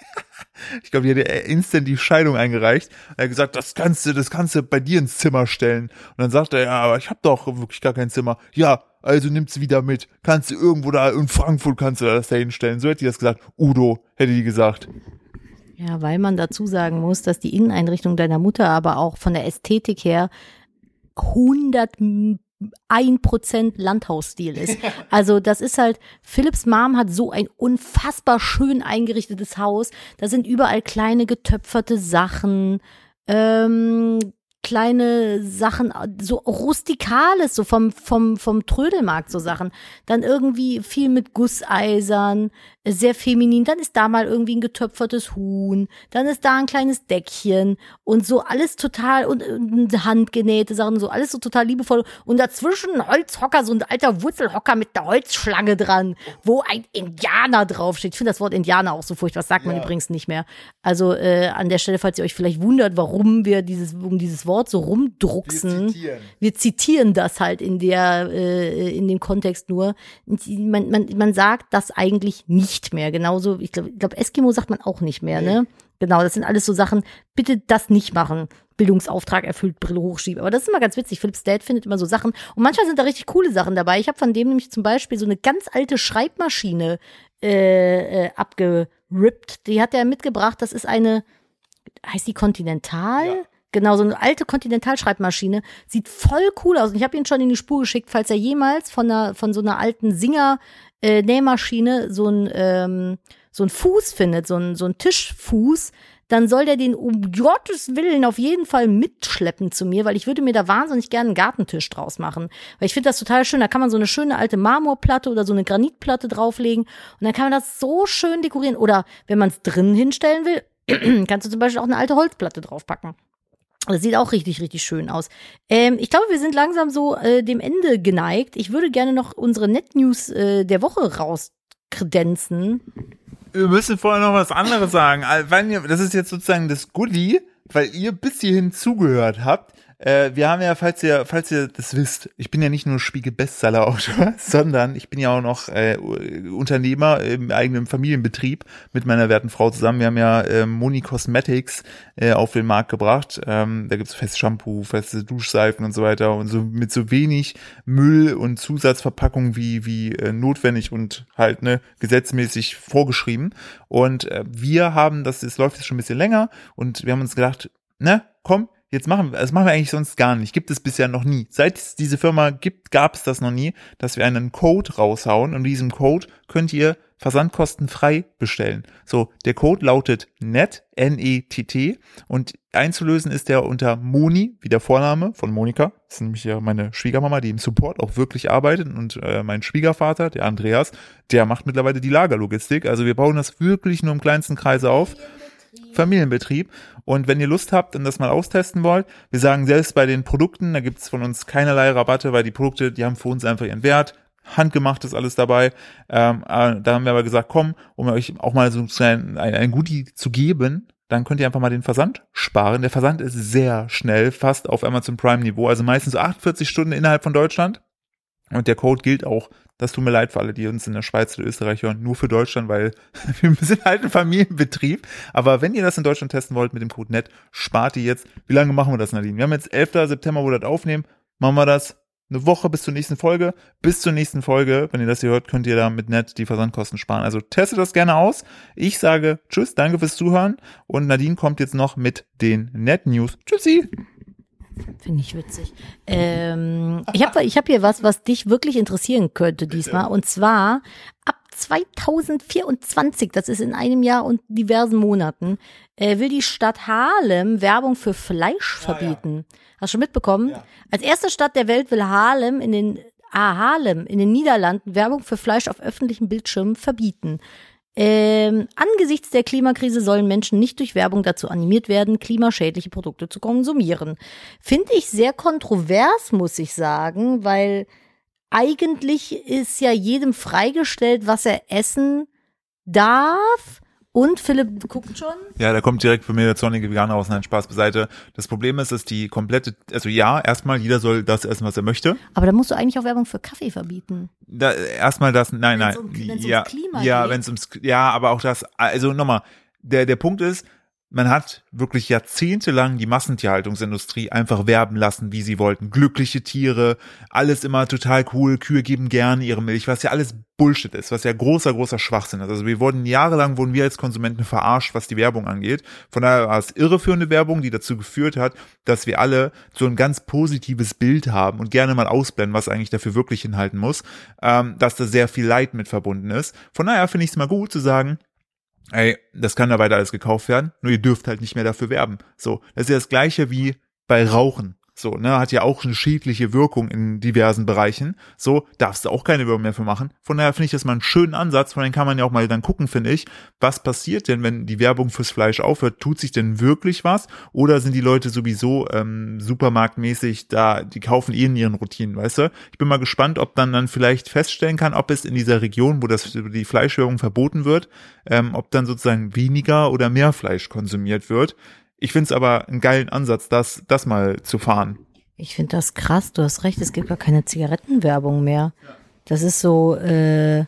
ich glaube, die ja instant die Scheidung eingereicht. Er hat gesagt, das kannst du, das kannst du bei dir ins Zimmer stellen. Und dann sagt er, ja, aber ich habe doch wirklich gar kein Zimmer. Ja, also nimm's wieder mit. Kannst du irgendwo da in Frankfurt kannst du das da hinstellen. So hätte die das gesagt. Udo hätte die gesagt. Ja, weil man dazu sagen muss, dass die Inneneinrichtung deiner Mutter aber auch von der Ästhetik her 101 Prozent Landhausstil ist. Also das ist halt, Philips Mom hat so ein unfassbar schön eingerichtetes Haus. Da sind überall kleine getöpferte Sachen, ähm, kleine Sachen, so rustikales, so vom, vom, vom Trödelmarkt so Sachen. Dann irgendwie viel mit Gusseisern, sehr feminin. Dann ist da mal irgendwie ein getöpfertes Huhn. Dann ist da ein kleines Deckchen und so alles total und, und handgenähte Sachen, so alles so total liebevoll. Und dazwischen ein Holzhocker, so ein alter Wurzelhocker mit der Holzschlange dran, wo ein Indianer draufsteht. Ich finde das Wort Indianer auch so furchtbar. Das sagt man Ja. übrigens nicht mehr. Also äh, an der Stelle, falls ihr euch vielleicht wundert, warum wir dieses, um dieses Wort so rumdrucksen. Wir zitieren das halt in der, äh, in dem Kontext nur. Man, man, man sagt das eigentlich nicht mehr. Genauso, ich glaube, ich glaub, Eskimo sagt man auch nicht mehr, ne? Genau, das sind alles so Sachen. Bitte das nicht machen. Bildungsauftrag erfüllt, Brille hochschieben. Aber das ist immer ganz witzig. Philips Dad findet immer so Sachen. Und manchmal sind da richtig coole Sachen dabei. Ich habe von dem nämlich zum Beispiel so eine ganz alte Schreibmaschine äh, äh, abgerippt. Die hat er mitgebracht. Das ist eine, heißt die Continental? Ja. Genau, so eine alte Continental-Schreibmaschine. Sieht voll cool aus. Und ich habe ihn schon in die Spur geschickt, falls er jemals von, einer, von so einer alten Singer-Nähmaschine so ein ähm, so ein Fuß findet, so ein, so ein Tischfuß, dann soll der den um Gottes Willen auf jeden Fall mitschleppen zu mir, weil ich würde mir da wahnsinnig gerne einen Gartentisch draus machen. Weil ich finde das total schön. Da kann man so eine schöne alte Marmorplatte oder so eine Granitplatte drauflegen und dann kann man das so schön dekorieren. Oder wenn man es drinnen hinstellen will, kannst du zum Beispiel auch eine alte Holzplatte draufpacken. Das sieht auch richtig, richtig schön aus. Ähm, ich glaube, wir sind langsam so äh, dem Ende geneigt. Ich würde gerne noch unsere Net-News äh, der Woche rauskredenzen. Wir müssen vorher noch was anderes sagen. Das ist jetzt sozusagen das Goodie, weil ihr bis hierhin zugehört habt. Äh, wir haben ja, falls ihr, falls ihr das wisst, ich bin ja nicht nur Spiegel-Bestseller-Autor, sondern ich bin ja auch noch äh, Unternehmer im eigenen Familienbetrieb mit meiner werten Frau zusammen. Wir haben ja äh, Moni Cosmetics äh, auf den Markt gebracht. Ähm, da gibt's festes Shampoo, feste Duschseifen und so weiter und so mit so wenig Müll und Zusatzverpackung wie wie äh, notwendig und halt ne gesetzmäßig vorgeschrieben. Und äh, wir haben das, es läuft jetzt schon ein bisschen länger und wir haben uns gedacht, ne, komm, jetzt machen wir, das machen wir eigentlich sonst gar nicht. Gibt es bisher noch nie. Seit es diese Firma gibt, gab es das noch nie, dass wir einen Code raushauen. Und diesem Code könnt ihr versandkostenfrei bestellen. So, der Code lautet NET, N-E-T-T und einzulösen ist der unter Moni, wie der Vorname von Monika. Das ist nämlich ja meine Schwiegermama, die im Support auch wirklich arbeitet und äh, mein Schwiegervater, der Andreas, der macht mittlerweile die Lagerlogistik. Also wir bauen das wirklich nur im kleinsten Kreise auf. Familienbetrieb. Und wenn ihr Lust habt und das mal austesten wollt, wir sagen selbst bei den Produkten, da gibt's von uns keinerlei Rabatte, weil die Produkte, die haben für uns einfach ihren Wert. Handgemacht ist alles dabei. Ähm, äh, da haben wir aber gesagt, komm, um euch auch mal so ein, ein, ein Goodie zu geben, dann könnt ihr einfach mal den Versand sparen. Der Versand ist sehr schnell, fast auf Amazon Prime Niveau, also meistens so 48 Stunden innerhalb von Deutschland. Und der Code gilt auch, das tut mir leid für alle, die uns in der Schweiz oder Österreich hören, nur für Deutschland, weil wir sind halt ein Familienbetrieb. Aber wenn ihr das in Deutschland testen wollt mit dem Code NET, spart ihr jetzt. Wie lange machen wir das, Nadine? Wir haben jetzt 11. September, wo wir das aufnehmen. Machen wir das eine Woche bis zur nächsten Folge. Bis zur nächsten Folge, wenn ihr das hier hört, könnt ihr da mit Net die Versandkosten sparen. Also testet das gerne aus. Ich sage Tschüss, danke fürs Zuhören und Nadine kommt jetzt noch mit den Net News. Tschüssi. Finde ich witzig. Ähm, ich habe ich hab hier was, was dich wirklich interessieren könnte diesmal. Und zwar ab 2024, das ist in einem Jahr und diversen Monaten, äh, will die Stadt Harlem Werbung für Fleisch verbieten. Hast du schon mitbekommen? Ja. Als erste Stadt der Welt will Harlem in den ah, Harlem in den Niederlanden Werbung für Fleisch auf öffentlichen Bildschirmen verbieten. Ähm, angesichts der Klimakrise sollen Menschen nicht durch Werbung dazu animiert werden, klimaschädliche Produkte zu konsumieren. Finde ich sehr kontrovers, muss ich sagen, weil eigentlich ist ja jedem freigestellt, was er essen darf. Und Philipp guckt schon. Ja, da kommt direkt von mir der zornige Veganer raus. Nein, Spaß beiseite. Das Problem ist, dass die komplette, also ja, erstmal jeder soll das essen, was er möchte. Aber da musst du eigentlich auch Werbung für Kaffee verbieten. Da, erstmal das, nein, Wenn's nein. um- wenn's ja, ums Klima ja, geht. wenn es ums, ja, aber auch das, also nochmal, der, der Punkt ist, man hat wirklich jahrzehntelang die Massentierhaltungsindustrie einfach werben lassen, wie sie wollten. Glückliche Tiere, alles immer total cool, Kühe geben gerne ihre Milch, was ja alles Bullshit ist, was ja großer, großer Schwachsinn ist. Also wir wurden jahrelang, wurden wir als Konsumenten verarscht, was die Werbung angeht. Von daher war es irreführende Werbung, die dazu geführt hat, dass wir alle so ein ganz positives Bild haben und gerne mal ausblenden, was eigentlich dafür wirklich hinhalten muss, ähm, dass da sehr viel Leid mit verbunden ist. Von daher finde ich es mal gut zu sagen, ey, das kann da weiter alles gekauft werden, nur ihr dürft halt nicht mehr dafür werben. So, das ist ja das gleiche wie bei Rauchen. So, ne, hat ja auch eine schädliche Wirkung in diversen Bereichen. So, darfst du auch keine Werbung mehr für machen. Von daher finde ich das mal einen schönen Ansatz. Von dem kann man ja auch mal dann gucken, finde ich, was passiert denn, wenn die Werbung fürs Fleisch aufhört? Tut sich denn wirklich was? Oder sind die Leute sowieso ähm, supermarktmäßig da, die kaufen eh in ihren Routinen, weißt du? Ich bin mal gespannt, ob dann dann vielleicht feststellen kann, ob es in dieser Region, wo das die Fleischwerbung verboten wird, ähm, ob dann sozusagen weniger oder mehr Fleisch konsumiert wird. Ich finde es aber einen geilen Ansatz, das, das mal zu fahren. Ich finde das krass, du hast recht, es gibt gar keine Zigarettenwerbung mehr. Das ist so äh,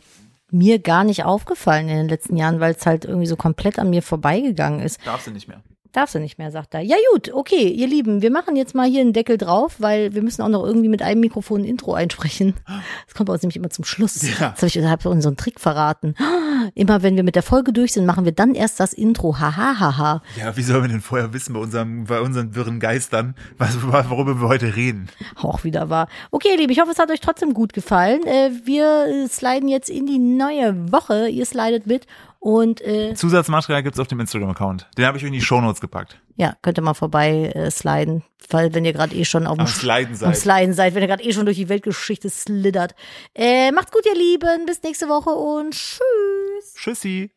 mir gar nicht aufgefallen in den letzten Jahren, weil es halt irgendwie so komplett an mir vorbeigegangen ist. Darfst du nicht mehr. Darfst du nicht mehr, sagt er. Ja gut, okay, ihr Lieben, wir machen jetzt mal hier einen Deckel drauf, weil wir müssen auch noch irgendwie mit einem Mikrofon ein Intro einsprechen. Das kommt bei uns nämlich immer zum Schluss. Ja. Das habe ich hab unseren Trick verraten. Immer wenn wir mit der Folge durch sind, machen wir dann erst das Intro. Haha, haha. Ja, wie sollen wir denn vorher wissen bei unserem, bei unseren wirren Geistern, was, worüber wir heute reden? Auch wieder wahr. Okay, ihr Lieben, ich hoffe, es hat euch trotzdem gut gefallen. Äh, wir äh, sliden jetzt in die neue Woche. Ihr slidet mit und äh, Zusatzmaterial gibt's auf dem Instagram-Account. Den habe ich euch in die Shownotes gepackt. ja, könnt ihr mal vorbei äh, sliden, weil wenn ihr gerade eh schon auf dem Am Sliden am seid. Sliden seid, wenn ihr gerade eh schon durch die Weltgeschichte slittert. Äh, macht's gut, ihr Lieben. Bis nächste Woche und tschüss. Tschüssi.